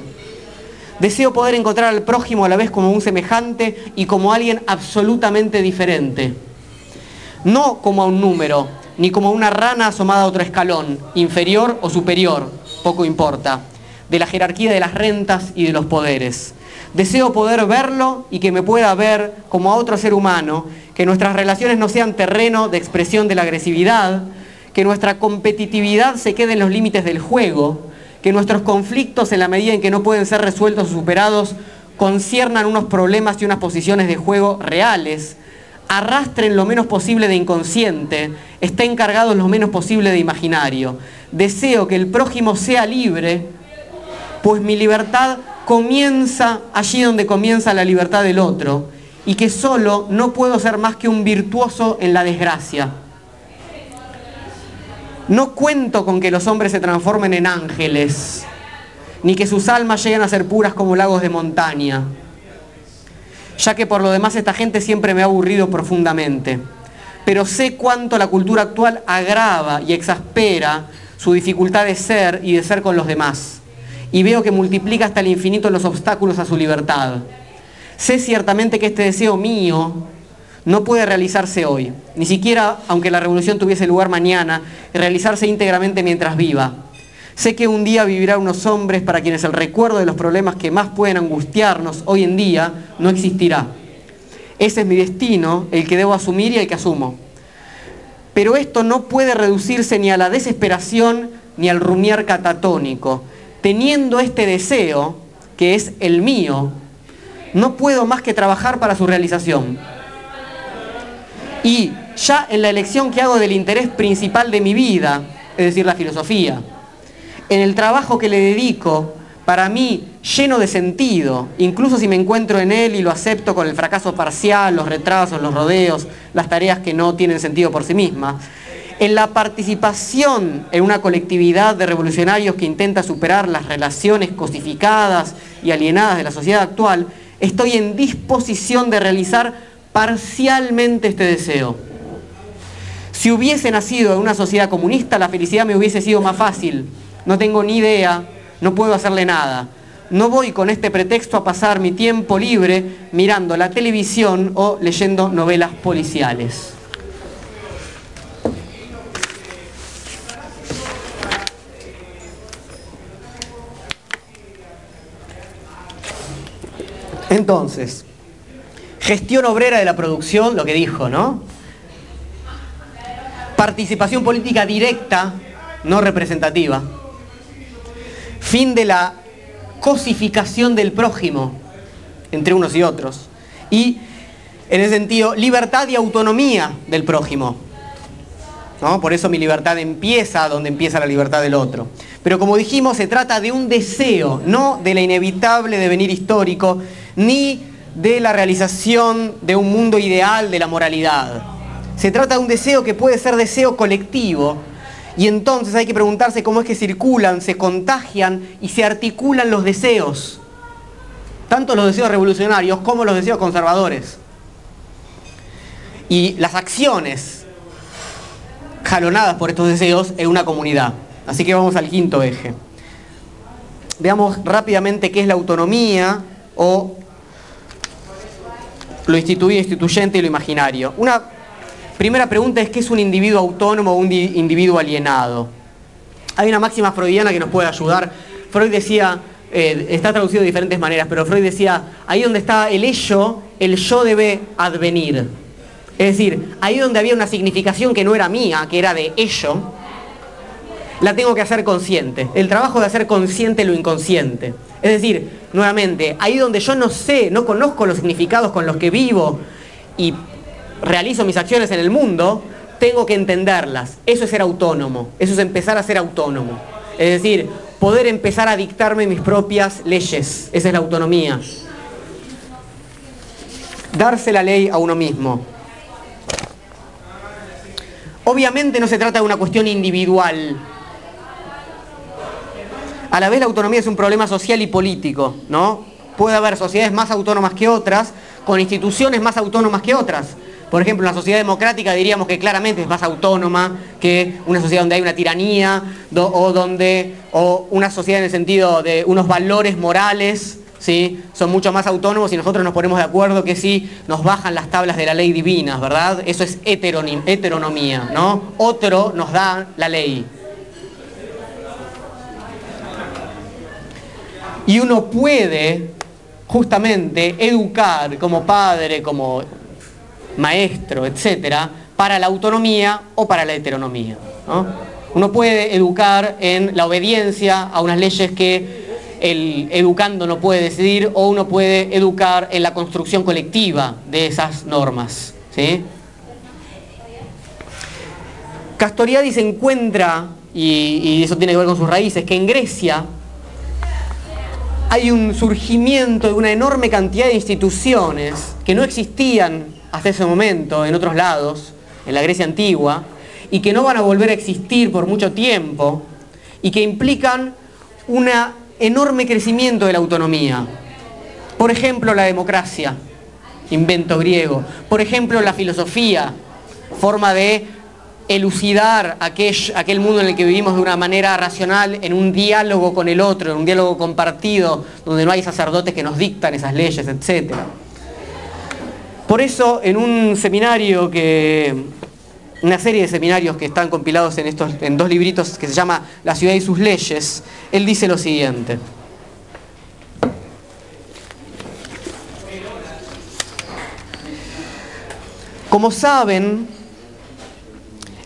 Deseo poder encontrar al prójimo a la vez como un semejante y como alguien absolutamente diferente. No como a un número, ni como una rana asomada a otro escalón, inferior o superior, poco importa, de la jerarquía de las rentas y de los poderes. Deseo poder verlo y que me pueda ver como a otro ser humano, que nuestras relaciones no sean terreno de expresión de la agresividad, que nuestra competitividad se quede en los límites del juego, que nuestros conflictos en la medida en que no pueden ser resueltos o superados conciernan unos problemas y unas posiciones de juego reales, arrastren lo menos posible de inconsciente, estén cargados lo menos posible de imaginario. Deseo que el prójimo sea libre, pues mi libertad comienza allí donde comienza la libertad del otro, y que solo no puedo ser más que un virtuoso en la desgracia. No cuento con que los hombres se transformen en ángeles, ni que sus almas lleguen a ser puras como lagos de montaña, ya que por lo demás esta gente siempre me ha aburrido profundamente. Pero sé cuánto la cultura actual agrava y exaspera su dificultad de ser y de ser con los demás. Y veo que multiplica hasta el infinito los obstáculos a su libertad. Sé ciertamente que este deseo mío no puede realizarse hoy, ni siquiera aunque la revolución tuviese lugar mañana, realizarse íntegramente mientras viva. Sé que un día vivirá unos hombres para quienes el recuerdo de los problemas que más pueden angustiarnos hoy en día no existirá. Ese es mi destino, el que debo asumir y el que asumo. Pero esto no puede reducirse ni a la desesperación ni al rumiar catatónico. Teniendo este deseo, que es el mío, no puedo más que trabajar para su realización. Y ya en la elección que hago del interés principal de mi vida, es decir, la filosofía, en el trabajo que le dedico, para mí lleno de sentido, incluso si me encuentro en él y lo acepto con el fracaso parcial, los retrasos, los rodeos, las tareas que no tienen sentido por sí mismas, en la participación en una colectividad de revolucionarios que intenta superar las relaciones cosificadas y alienadas de la sociedad actual, estoy en disposición de realizar parcialmente este deseo. Si hubiese nacido en una sociedad comunista, la felicidad me hubiese sido más fácil. No tengo ni idea, no puedo hacerle nada. No voy con este pretexto a pasar mi tiempo libre mirando la televisión o leyendo novelas policiales. Entonces, gestión obrera de la producción, lo que dijo, ¿no? Participación política directa, no representativa. Fin de la cosificación del prójimo entre unos y otros. Y, en ese sentido, libertad y autonomía del prójimo. ¿no? Por eso mi libertad empieza donde empieza la libertad del otro. Pero como dijimos, se trata de un deseo, no de la inevitable devenir histórico, ni de la realización de un mundo ideal de la moralidad. Se trata de un deseo que puede ser deseo colectivo y entonces hay que preguntarse cómo es que circulan, se contagian y se articulan los deseos. Tanto los deseos revolucionarios como los deseos conservadores. Y las acciones jalonadas por estos deseos en una comunidad. Así que vamos al quinto eje. Veamos rápidamente qué es la autonomía o lo instituido, instituyente y lo imaginario. Una primera pregunta es ¿qué es un individuo autónomo o un individuo alienado? Hay una máxima freudiana que nos puede ayudar. Freud decía, eh, está traducido de diferentes maneras, pero Freud decía, ahí donde está el ello, el yo debe advenir. Es decir, ahí donde había una significación que no era mía, que era de ello, la tengo que hacer consciente. El trabajo de hacer consciente lo inconsciente. Es decir, nuevamente, ahí donde yo no sé, no conozco los significados con los que vivo y realizo mis acciones en el mundo, tengo que entenderlas. Eso es ser autónomo, eso es empezar a ser autónomo. Es decir, poder empezar a dictarme mis propias leyes. Esa es la autonomía. Darse la ley a uno mismo. Obviamente no se trata de una cuestión individual, a la vez la autonomía es un problema social y político, ¿no? Puede haber sociedades más autónomas que otras, con instituciones más autónomas que otras. Por ejemplo, una sociedad democrática diríamos que claramente es más autónoma que una sociedad donde hay una tiranía o, donde, o una sociedad en el sentido de unos valores morales, ¿sí? son mucho más autónomos y nosotros nos ponemos de acuerdo que si nos bajan las tablas de la ley divina, ¿verdad? Eso es heteronomía, ¿no? Otro nos da la ley. Y uno puede justamente educar como padre, como maestro, etcétera, para la autonomía o para la heteronomía. Uno puede educar en la obediencia a unas leyes que el educando no puede decidir o uno puede educar en la construcción colectiva de esas normas. ¿sí? Castoriadis encuentra, y, y eso tiene que ver con sus raíces, que en Grecia hay un surgimiento de una enorme cantidad de instituciones que no existían hasta ese momento en otros lados, en la Grecia antigua, y que no van a volver a existir por mucho tiempo, y que implican un enorme crecimiento de la autonomía. Por ejemplo, la democracia, invento griego. Por ejemplo, la filosofía, forma de elucidar aquel, aquel mundo en el que vivimos de una manera racional, en un diálogo con el otro, en un diálogo compartido, donde no hay sacerdotes que nos dictan esas leyes, etc. Por eso, en un seminario que, una serie de seminarios que están compilados en, estos, en dos libritos que se llama La ciudad y sus leyes, él dice lo siguiente. Como saben,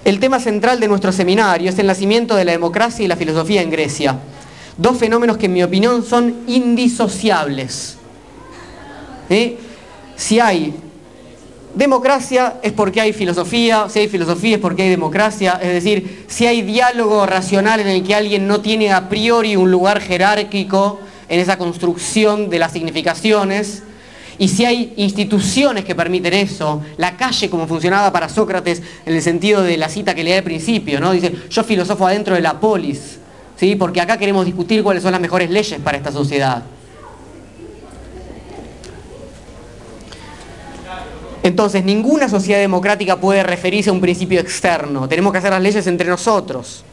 el tema central de nuestro seminario es el nacimiento de la democracia y la filosofía en Grecia. Dos fenómenos que en mi opinión son indisociables. Si hay democracia es porque hay filosofía, si hay filosofía es porque hay democracia, es decir, si hay diálogo racional en el que alguien no tiene a priori un lugar jerárquico en esa construcción de las significaciones, y si hay instituciones que permiten eso, la calle como funcionaba para Sócrates en el sentido de la cita que leí al principio, ¿no? Dice, yo filosofo adentro de la polis, ¿sí? Porque acá queremos discutir cuáles son las mejores leyes para esta sociedad. Entonces, ninguna sociedad democrática puede referirse a un principio externo. Tenemos que hacer las leyes entre nosotros.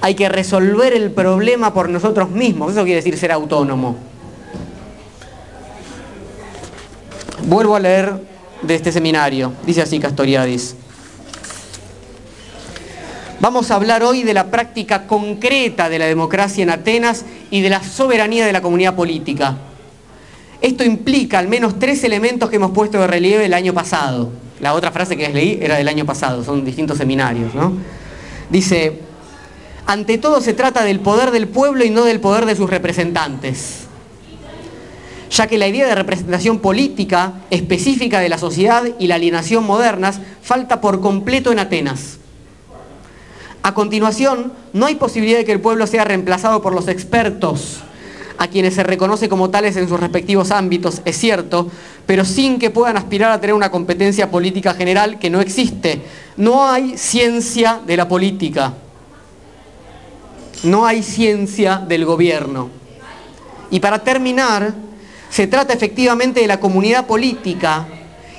Hay que resolver el problema por nosotros mismos. Eso quiere decir ser autónomo. Vuelvo a leer de este seminario. Dice así Castoriadis. Vamos a hablar hoy de la práctica concreta de la democracia en Atenas y de la soberanía de la comunidad política. Esto implica al menos tres elementos que hemos puesto de relieve el año pasado. La otra frase que les leí era del año pasado, son distintos seminarios. ¿no? Dice, ante todo se trata del poder del pueblo y no del poder de sus representantes ya que la idea de representación política específica de la sociedad y la alienación modernas falta por completo en Atenas. A continuación, no hay posibilidad de que el pueblo sea reemplazado por los expertos, a quienes se reconoce como tales en sus respectivos ámbitos, es cierto, pero sin que puedan aspirar a tener una competencia política general que no existe. No hay ciencia de la política. No hay ciencia del gobierno. Y para terminar, se trata efectivamente de la comunidad política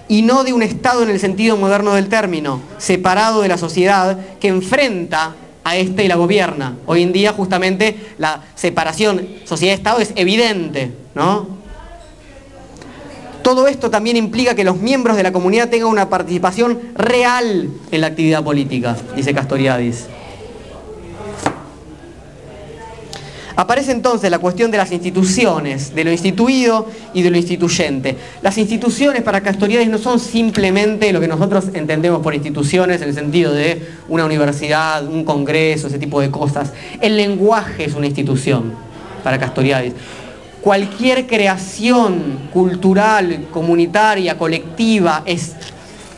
y no de un Estado en el sentido moderno del término, separado de la sociedad que enfrenta a este y la gobierna. Hoy en día justamente la separación sociedad-Estado es evidente, ¿no? Todo esto también implica que los miembros de la comunidad tengan una participación real en la actividad política, dice Castoriadis. Aparece entonces la cuestión de las instituciones, de lo instituido y de lo instituyente. Las instituciones para Castoriadis no son simplemente lo que nosotros entendemos por instituciones en el sentido de una universidad, un congreso, ese tipo de cosas. El lenguaje es una institución para Castoriadis. Cualquier creación cultural, comunitaria, colectiva es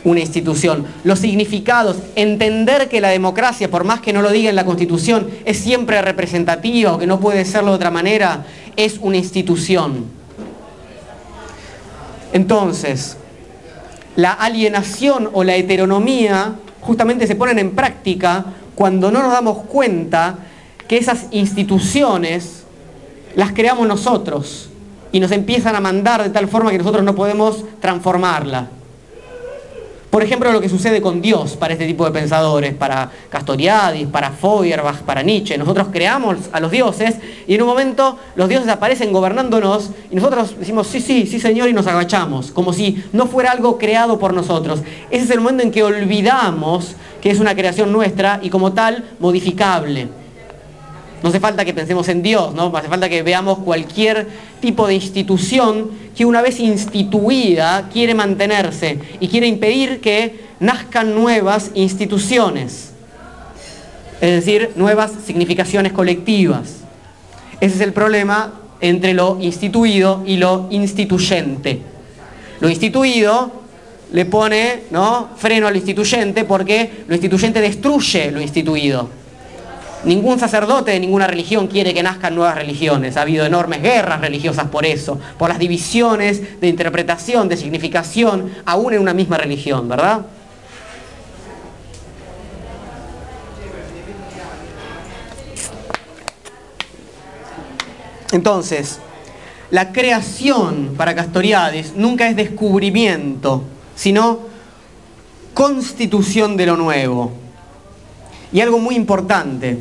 una institución. Los significados, entender que la democracia, por más que no lo diga en la Constitución, es siempre representativa o que no puede serlo de otra manera, es una institución. Entonces, la alienación o la heteronomía justamente se ponen en práctica cuando no nos damos cuenta que esas instituciones las creamos nosotros y nos empiezan a mandar de tal forma que nosotros no podemos transformarla. Por ejemplo, lo que sucede con Dios para este tipo de pensadores, para Castoriadis, para Feuerbach, para Nietzsche. Nosotros creamos a los dioses y en un momento los dioses aparecen gobernándonos y nosotros decimos, sí, sí, sí señor, y nos agachamos, como si no fuera algo creado por nosotros. Ese es el momento en que olvidamos que es una creación nuestra y como tal modificable. No hace falta que pensemos en Dios, ¿no? hace falta que veamos cualquier tipo de institución que una vez instituida quiere mantenerse y quiere impedir que nazcan nuevas instituciones, es decir, nuevas significaciones colectivas. Ese es el problema entre lo instituido y lo instituyente. Lo instituido le pone ¿no? freno al instituyente porque lo instituyente destruye lo instituido. Ningún sacerdote de ninguna religión quiere que nazcan nuevas religiones. Ha habido enormes guerras religiosas por eso, por las divisiones de interpretación, de significación, aún en una misma religión, ¿verdad? Entonces, la creación para Castoriadis nunca es descubrimiento, sino constitución de lo nuevo. Y algo muy importante,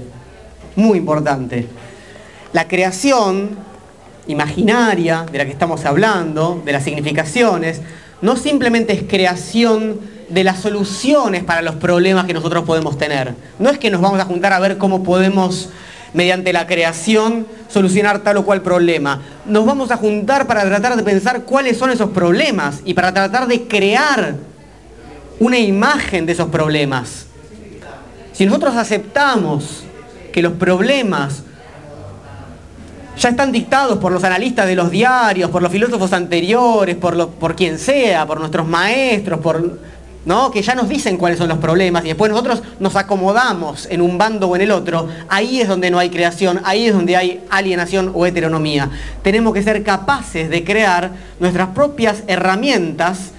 muy importante. La creación imaginaria de la que estamos hablando, de las significaciones, no simplemente es creación de las soluciones para los problemas que nosotros podemos tener. No es que nos vamos a juntar a ver cómo podemos, mediante la creación, solucionar tal o cual problema. Nos vamos a juntar para tratar de pensar cuáles son esos problemas y para tratar de crear una imagen de esos problemas. Si nosotros aceptamos que los problemas ya están dictados por los analistas de los diarios, por los filósofos anteriores, por, quien sea, por nuestros maestros, por, ¿no? que ya nos dicen cuáles son los problemas y después nosotros nos acomodamos en un bando o en el otro, ahí es donde no hay creación, ahí es donde hay alienación o heteronomía. Tenemos que ser capaces de crear nuestras propias herramientas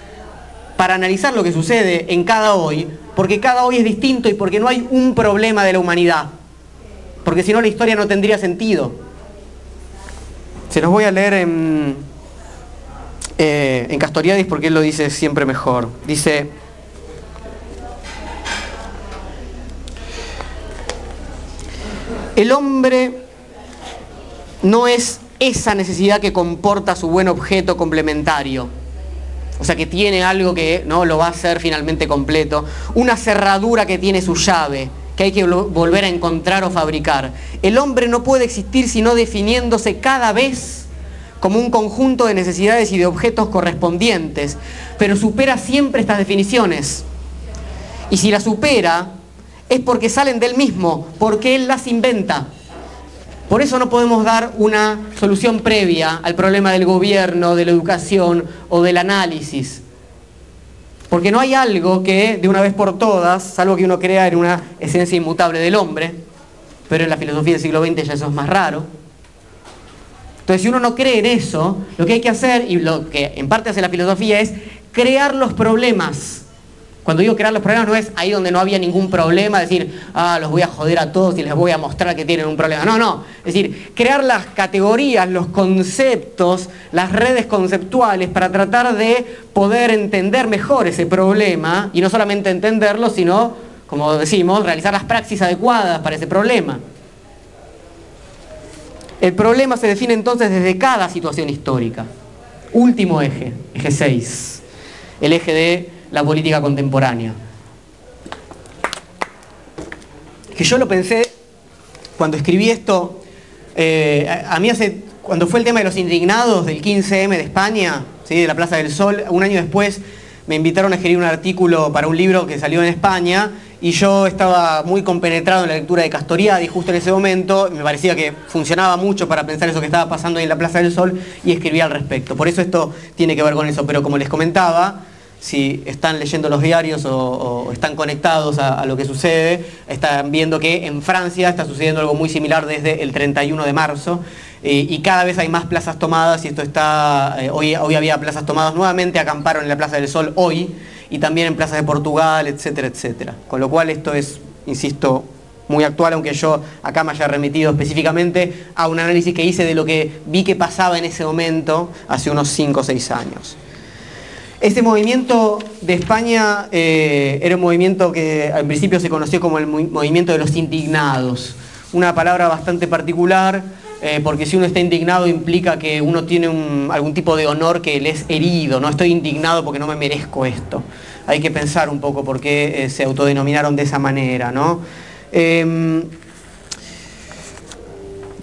para analizar lo que sucede en cada hoy, porque cada hoy es distinto y porque no hay un problema de la humanidad, porque si no la historia no tendría sentido. Se los voy a leer en, eh, en Castoriadis porque él lo dice siempre mejor. Dice, el hombre no es esa necesidad que comporta su buen objeto complementario. O sea, que tiene algo que no lo va a hacer finalmente completo. Una cerradura que tiene su llave que hay que volver a encontrar o fabricar. El hombre no puede existir sino definiéndose cada vez como un conjunto de necesidades y de objetos correspondientes, pero supera siempre estas definiciones. Y si las supera, es porque salen del mismo, porque él las inventa. Por eso no podemos dar una solución previa al problema del gobierno, de la educación o del análisis. Porque no hay algo que de una vez por todas, salvo que uno crea en una esencia inmutable del hombre, pero en la filosofía del siglo XX ya eso es más raro. Entonces si uno no cree en eso, lo que hay que hacer, y lo que en parte hace la filosofía, es crear los problemas cuando digo crear los problemas no es ahí donde no había ningún problema, decir, ah, los voy a joder a todos y les voy a mostrar que tienen un problema. No, no. Es decir, crear las categorías, los conceptos, las redes conceptuales para tratar de poder entender mejor ese problema y no solamente entenderlo, sino, como decimos, realizar las praxis adecuadas para ese problema. El problema se define entonces desde cada situación histórica. Último eje, eje 6, el eje de la política contemporánea. Que yo lo pensé cuando escribí esto, eh, a, mí hace, cuando fue el tema de los indignados del 15M de España, ¿sí? de la Plaza del Sol, un año después me invitaron a escribir un artículo para un libro que salió en España y yo estaba muy compenetrado en la lectura de Castoriadi justo en ese momento, me parecía que funcionaba mucho para pensar eso que estaba pasando ahí en la Plaza del Sol y escribí al respecto. Por eso esto tiene que ver con eso, pero como les comentaba, si están leyendo los diarios o, están conectados a, lo que sucede, están viendo que en Francia está sucediendo algo muy similar desde el 31 de marzo eh, y cada vez hay más plazas tomadas y esto está, eh, hoy, hoy había plazas tomadas nuevamente, acamparon en la Plaza del Sol hoy y también en plazas de Portugal, etcétera, etcétera. Con lo cual esto es, insisto, muy actual, aunque yo acá me haya remitido específicamente a un análisis que hice de lo que vi que pasaba en ese momento hace unos 5 o 6 años. Este movimiento de España eh, era un movimiento que al principio se conoció como el movimiento de los indignados. Una palabra bastante particular, eh, porque si uno está indignado implica que uno tiene algún tipo de honor que le es herido. No estoy indignado porque no me merezco esto. Hay que pensar un poco por qué eh, se autodenominaron de esa manera. ¿no?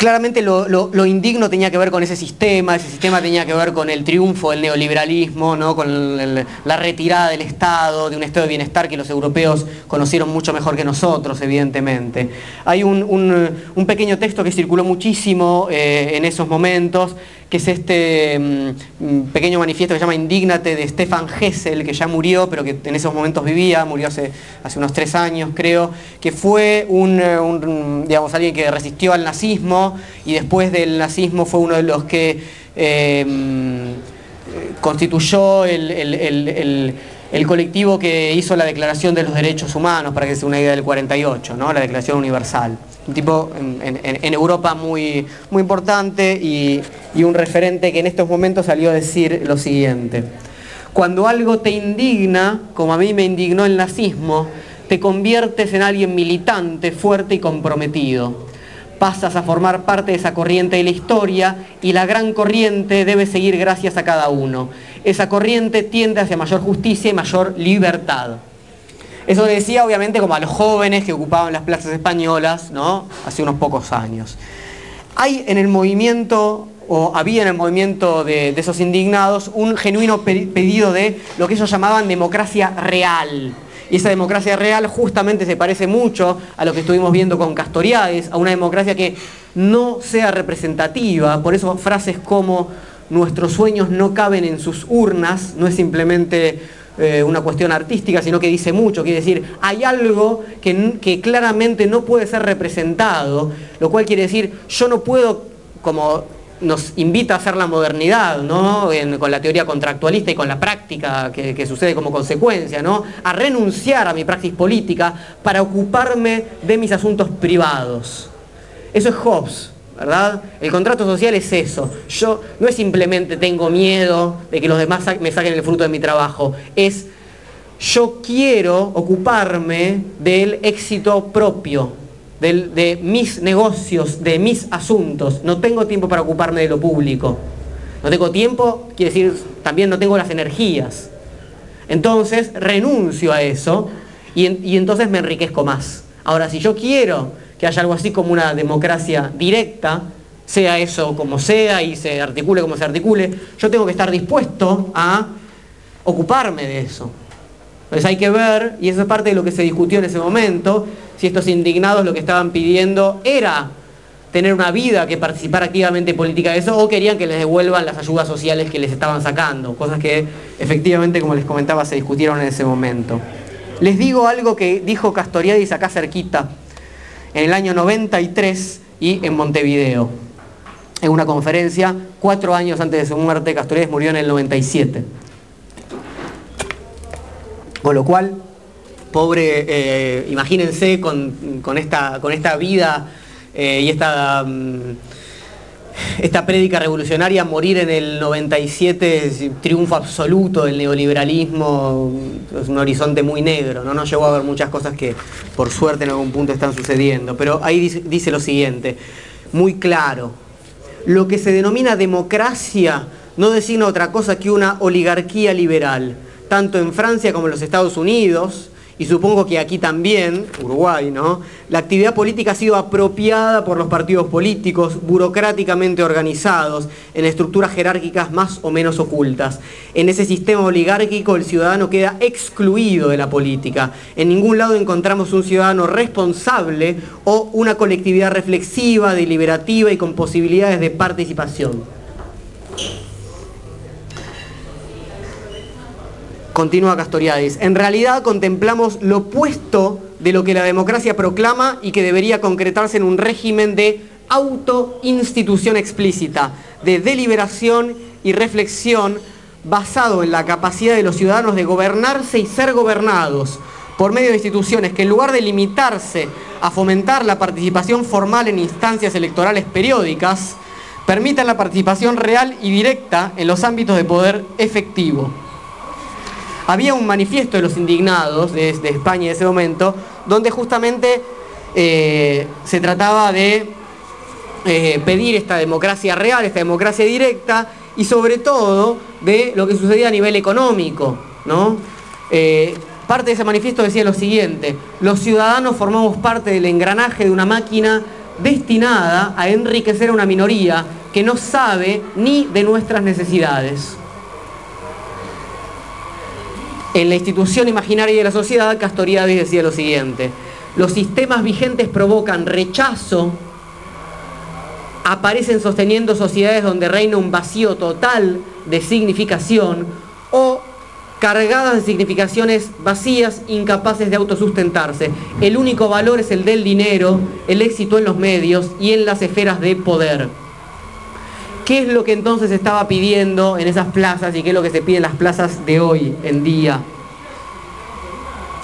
Claramente lo, indigno tenía que ver con ese sistema, ese sistema tenía que ver con el triunfo del neoliberalismo, ¿no? con la retirada del Estado, de un estado de bienestar que los europeos conocieron mucho mejor que nosotros, evidentemente. Hay un, pequeño texto que circuló muchísimo eh, en esos momentos, que es este mm, pequeño manifiesto que se llama Indígnate de Stefan Hessel, que ya murió, pero que en esos momentos vivía, murió hace, hace unos tres años creo, que fue un, eh, digamos, alguien que resistió al nazismo y después del nazismo fue uno de los que eh, mm, constituyó el, colectivo que hizo la Declaración de los Derechos Humanos, para que sea una idea del 48, ¿no? la Declaración Universal un tipo en, Europa muy, muy importante y, y, un referente que en estos momentos salió a decir lo siguiente. Cuando algo te indigna, como a mí me indignó el nazismo, te conviertes en alguien militante, fuerte y comprometido. Pasas a formar parte de esa corriente de la historia y la gran corriente debe seguir gracias a cada uno. Esa corriente tiende hacia mayor justicia y mayor libertad. Eso decía obviamente como a los jóvenes que ocupaban las plazas españolas, ¿no? Hace unos pocos años. Hay en el movimiento, o había en el movimiento de, de esos indignados, un genuino pedido de lo que ellos llamaban democracia real. Y esa democracia real justamente se parece mucho a lo que estuvimos viendo con Castoriades, a una democracia que no sea representativa, por eso frases como nuestros sueños no caben en sus urnas, no es simplemente eh, una cuestión artística, sino que dice mucho, quiere decir, hay algo que, que claramente no puede ser representado, lo cual quiere decir, yo no puedo, como nos invita a hacer la modernidad, ¿no? con la teoría contractualista y con la práctica que, sucede como consecuencia, ¿no? a renunciar a mi praxis política para ocuparme de mis asuntos privados. Eso es Hobbes, ¿verdad? El contrato social es eso. Yo no es simplemente tengo miedo de que los demás me saquen el fruto de mi trabajo, es yo quiero ocuparme del éxito propio, de mis negocios, de mis asuntos. No tengo tiempo para ocuparme de lo público. No tengo tiempo, quiere decir, también no tengo las energías. Entonces renuncio a eso y, entonces me enriquezco más. Ahora, si yo quiero que haya algo así como una democracia directa, sea eso como sea y se articule como se articule, yo tengo que estar dispuesto a ocuparme de eso. Entonces hay que ver, y eso es parte de lo que se discutió en ese momento, si estos indignados lo que estaban pidiendo era tener una vida, que participar activamente en política de eso, o querían que les devuelvan las ayudas sociales que les estaban sacando, cosas que efectivamente, como les comentaba, se discutieron en ese momento. Les digo algo que dijo Castoriadis acá cerquita, en el año 93 y en Montevideo. En una conferencia, cuatro años antes de su muerte, Castoriadis murió en el 97. Con lo cual, pobre, eh, imagínense con, esta, con, esta, vida eh, y esta... Mm, esta prédica revolucionaria, morir en el 97, triunfo absoluto del neoliberalismo, es un horizonte muy negro, ¿no? no llegó a ver muchas cosas que por suerte en algún punto están sucediendo, pero ahí dice, dice lo siguiente, muy claro, lo que se denomina democracia no designa otra cosa que una oligarquía liberal, tanto en Francia como en los Estados Unidos, y supongo que aquí también, Uruguay, ¿no? La actividad política ha sido apropiada por los partidos políticos, burocráticamente organizados, en estructuras jerárquicas más o menos ocultas. En ese sistema oligárquico el ciudadano queda excluido de la política. En ningún lado encontramos un ciudadano responsable o una colectividad reflexiva, deliberativa y con posibilidades de participación. Continúa Castoriadis. En realidad contemplamos lo opuesto de lo que la democracia proclama y que debería concretarse en un régimen de autoinstitución explícita, de deliberación y reflexión basado en la capacidad de los ciudadanos de gobernarse y ser gobernados por medio de instituciones que en lugar de limitarse a fomentar la participación formal en instancias electorales periódicas, permitan la participación real y directa en los ámbitos de poder efectivo había un manifiesto de los indignados de, España en ese momento, donde justamente eh, se trataba de eh, pedir esta democracia real, esta democracia directa, y sobre todo de lo que sucedía a nivel económico. Eh, parte de ese manifiesto decía lo siguiente, los ciudadanos formamos parte del engranaje de una máquina destinada a enriquecer a una minoría que no sabe ni de nuestras necesidades. En la institución imaginaria de la sociedad, Castoriadis decía lo siguiente, los sistemas vigentes provocan rechazo, aparecen sosteniendo sociedades donde reina un vacío total de significación o cargadas de significaciones vacías, incapaces de autosustentarse. El único valor es el del dinero, el éxito en los medios y en las esferas de poder. ¿Qué es lo que entonces estaba pidiendo en esas plazas y qué es lo que se pide en las plazas de hoy en día?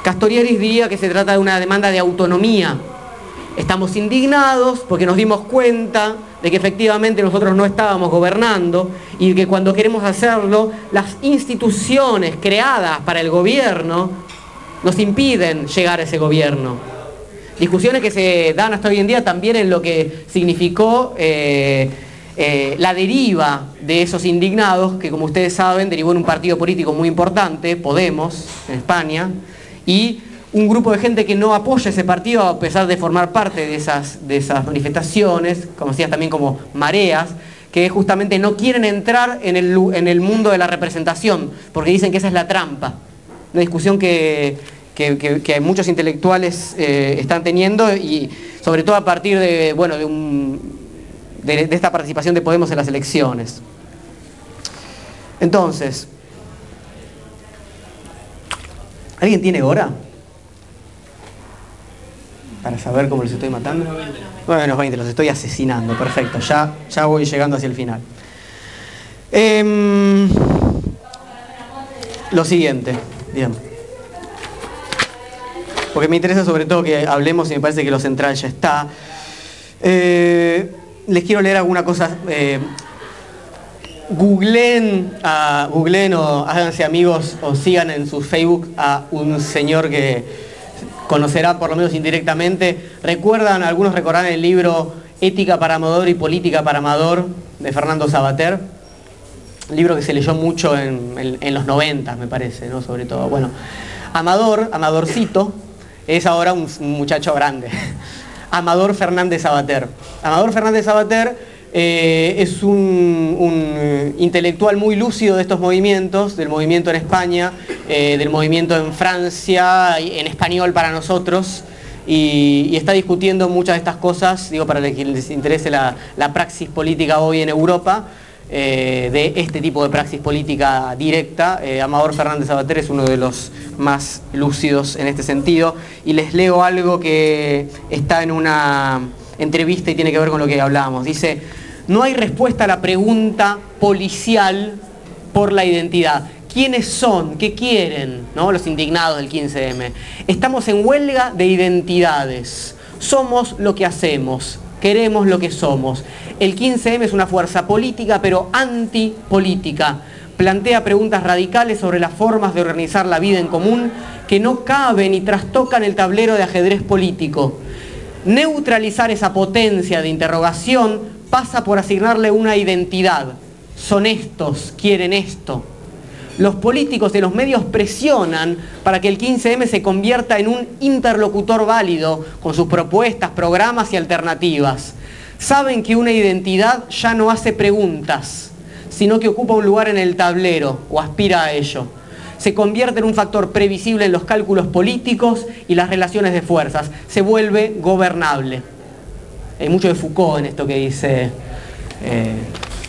Castoriadis diría que se trata de una demanda de autonomía. Estamos indignados porque nos dimos cuenta de que efectivamente nosotros no estábamos gobernando y que cuando queremos hacerlo, las instituciones creadas para el gobierno nos impiden llegar a ese gobierno. Discusiones que se dan hasta hoy en día también en lo que significó eh, eh, la deriva de esos indignados, que como ustedes saben derivó en un partido político muy importante, Podemos, en España, y un grupo de gente que no apoya ese partido a pesar de formar parte de esas, de esas manifestaciones, conocidas también como mareas, que justamente no quieren entrar en el, en el mundo de la representación, porque dicen que esa es la trampa. Una discusión que, que, muchos intelectuales eh, están teniendo y sobre todo a partir de, bueno, de un, de, esta participación de Podemos en las elecciones. Entonces, ¿alguien tiene hora? Para saber cómo los estoy matando. Bueno, 20, los estoy asesinando, perfecto, ya, ya voy llegando hacia el final. Em, lo siguiente, bien. Porque me interesa sobre todo que hablemos y me parece que lo central ya está. Eh, les quiero leer alguna cosa. Eh, googleen, o háganse amigos o sigan en su Facebook a un señor que conocerá por lo menos indirectamente. Recuerdan, algunos recordarán el libro Ética para Amador y Política para Amador de Fernando Sabater. libro que se leyó mucho en, los 90, me parece, ¿no? Sobre todo. Bueno, Amador, Amadorcito, es ahora un muchacho grande. Amador Fernández Sabater. Amador Fernández Sabater eh, es un, eh, intelectual muy lúcido de estos movimientos, del movimiento en España, eh, del movimiento en Francia, en español para nosotros, y, está discutiendo muchas de estas cosas, digo, para quienes les interese la praxis política hoy en Europa, eh, de este tipo de praxis política directa. Eh, Amador Fernández Sabater es uno de los más lúcidos en este sentido. Y les leo algo que está en una entrevista y tiene que ver con lo que hablábamos. Dice, no hay respuesta a la pregunta policial por la identidad. ¿Quiénes son? ¿Qué quieren? ¿No? Los indignados del 15M. Estamos en huelga de identidades. Somos lo que hacemos queremos lo que somos. El 15M es una fuerza política, pero antipolítica. Plantea preguntas radicales sobre las formas de organizar la vida en común que no caben y trastocan el tablero de ajedrez político. Neutralizar esa potencia de interrogación pasa por asignarle una identidad. Son estos, quieren esto. Los políticos de los medios presionan para que el 15M se convierta en un interlocutor válido con sus propuestas, programas y alternativas. Saben que una identidad ya no hace preguntas, sino que ocupa un lugar en el tablero o aspira a ello. Se convierte en un factor previsible en los cálculos políticos y las relaciones de fuerzas. Se vuelve gobernable. Hay mucho de Foucault en esto que dice eh,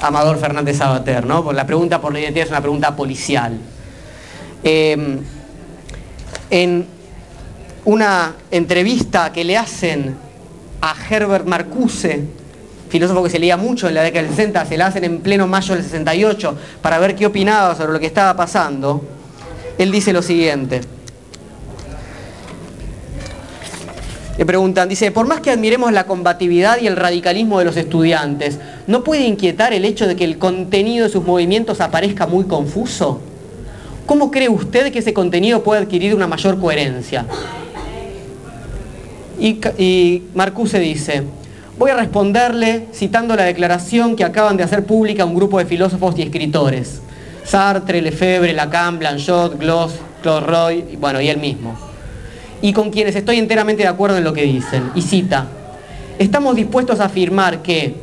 Amador Fernández Sabater, ¿no? La pregunta por la identidad es una pregunta policial. Em, en una entrevista que le hacen a Herbert Marcuse, filósofo que se leía mucho en la década del 60, se la hacen en pleno mayo del 68 para ver qué opinaba sobre lo que estaba pasando, él dice lo siguiente. Le preguntan, dice, por más que admiremos la combatividad y el radicalismo de los estudiantes, ¿no puede inquietar el hecho de que el contenido de sus movimientos aparezca muy confuso? ¿Cómo cree usted que ese contenido puede adquirir una mayor coherencia? Y, y Marcuse dice, voy a responderle citando la declaración que acaban de hacer pública un grupo de filósofos y escritores. Sartre, Lefebvre, Lacan, Blanchot, Gloss, Claude Roy, bueno, y él mismo y con quienes estoy enteramente de acuerdo en lo que dicen. Y cita, estamos dispuestos a afirmar que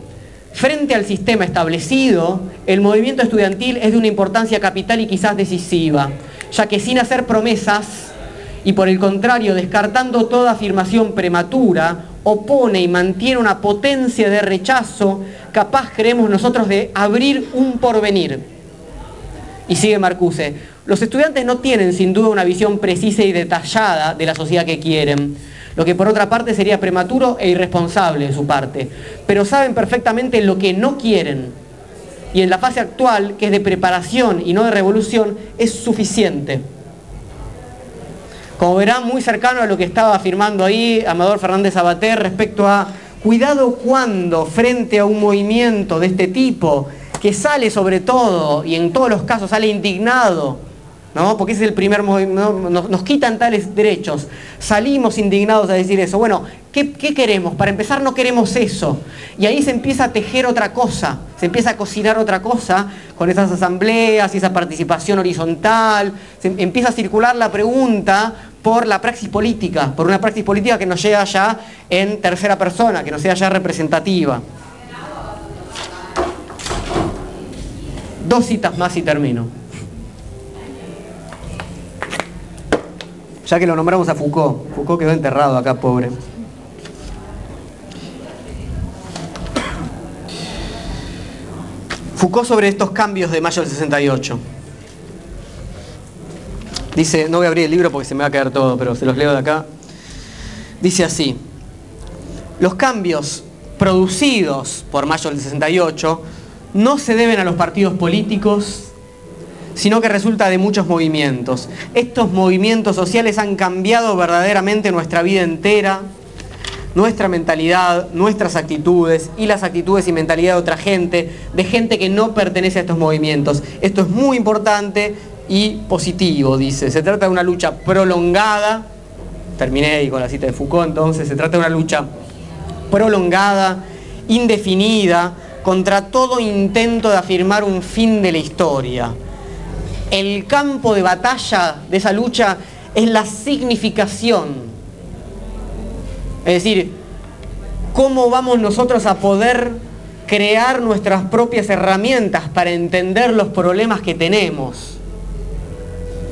frente al sistema establecido, el movimiento estudiantil es de una importancia capital y quizás decisiva, ya que sin hacer promesas y por el contrario descartando toda afirmación prematura, opone y mantiene una potencia de rechazo capaz, creemos nosotros, de abrir un porvenir. Y sigue Marcuse, los estudiantes no tienen sin duda una visión precisa y detallada de la sociedad que quieren, lo que por otra parte sería prematuro e irresponsable de su parte, pero saben perfectamente lo que no quieren. Y en la fase actual, que es de preparación y no de revolución, es suficiente. Como verán, muy cercano a lo que estaba afirmando ahí Amador Fernández Abater respecto a cuidado cuando frente a un movimiento de este tipo, que sale sobre todo, y en todos los casos sale indignado ¿no? Porque ese es el primer movimiento, nos, quitan tales derechos. Salimos indignados a decir eso. Bueno, ¿qué, ¿qué, queremos? Para empezar no queremos eso. Y ahí se empieza a tejer otra cosa, se empieza a cocinar otra cosa con esas asambleas y esa participación horizontal. Se empieza a circular la pregunta por la praxis política, por una praxis política que nos llega ya en tercera persona, que no sea ya representativa. Dos citas más y termino. Ya que lo nombramos a Foucault. Foucault quedó enterrado acá, pobre. Foucault sobre estos cambios de mayo del 68. Dice, no voy a abrir el libro porque se me va a caer todo, pero se los leo de acá. Dice así, los cambios producidos por mayo del 68 no se deben a los partidos políticos, sino que resulta de muchos movimientos. Estos movimientos sociales han cambiado verdaderamente nuestra vida entera, nuestra mentalidad, nuestras actitudes y las actitudes y mentalidad de otra gente, de gente que no pertenece a estos movimientos. Esto es muy importante y positivo, dice. Se trata de una lucha prolongada, terminé ahí con la cita de Foucault entonces, se trata de una lucha prolongada, indefinida, contra todo intento de afirmar un fin de la historia. El campo de batalla de esa lucha es la significación. Es decir, cómo vamos nosotros a poder crear nuestras propias herramientas para entender los problemas que tenemos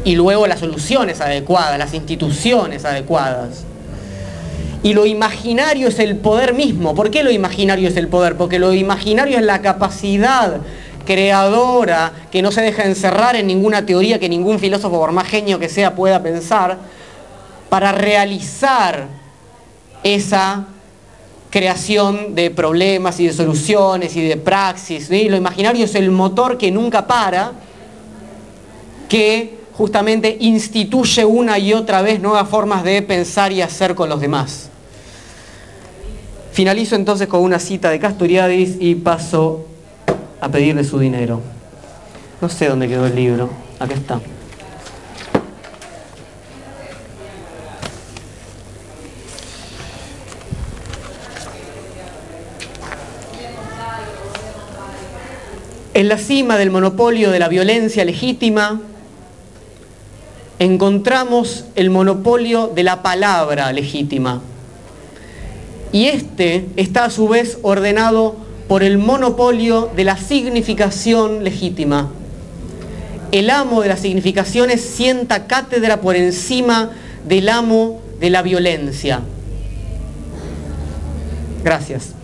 y luego las soluciones adecuadas, las instituciones adecuadas. Y lo imaginario es el poder mismo. ¿Por qué lo imaginario es el poder? Porque lo imaginario es la capacidad creadora que no se deja encerrar en ninguna teoría que ningún filósofo, por más genio que sea, pueda pensar, para realizar esa creación de problemas y de soluciones y de praxis. Lo imaginario es el motor que nunca para, que justamente instituye una y otra vez nuevas formas de pensar y hacer con los demás. Finalizo entonces con una cita de Castoriadis y paso a pedirle su dinero. No sé dónde quedó el libro. Acá está. En la cima del monopolio de la violencia legítima encontramos el monopolio de la palabra legítima y este está a su vez ordenado por el monopolio de la significación legítima. El amo de las significaciones sienta cátedra por encima del amo de la violencia. Gracias.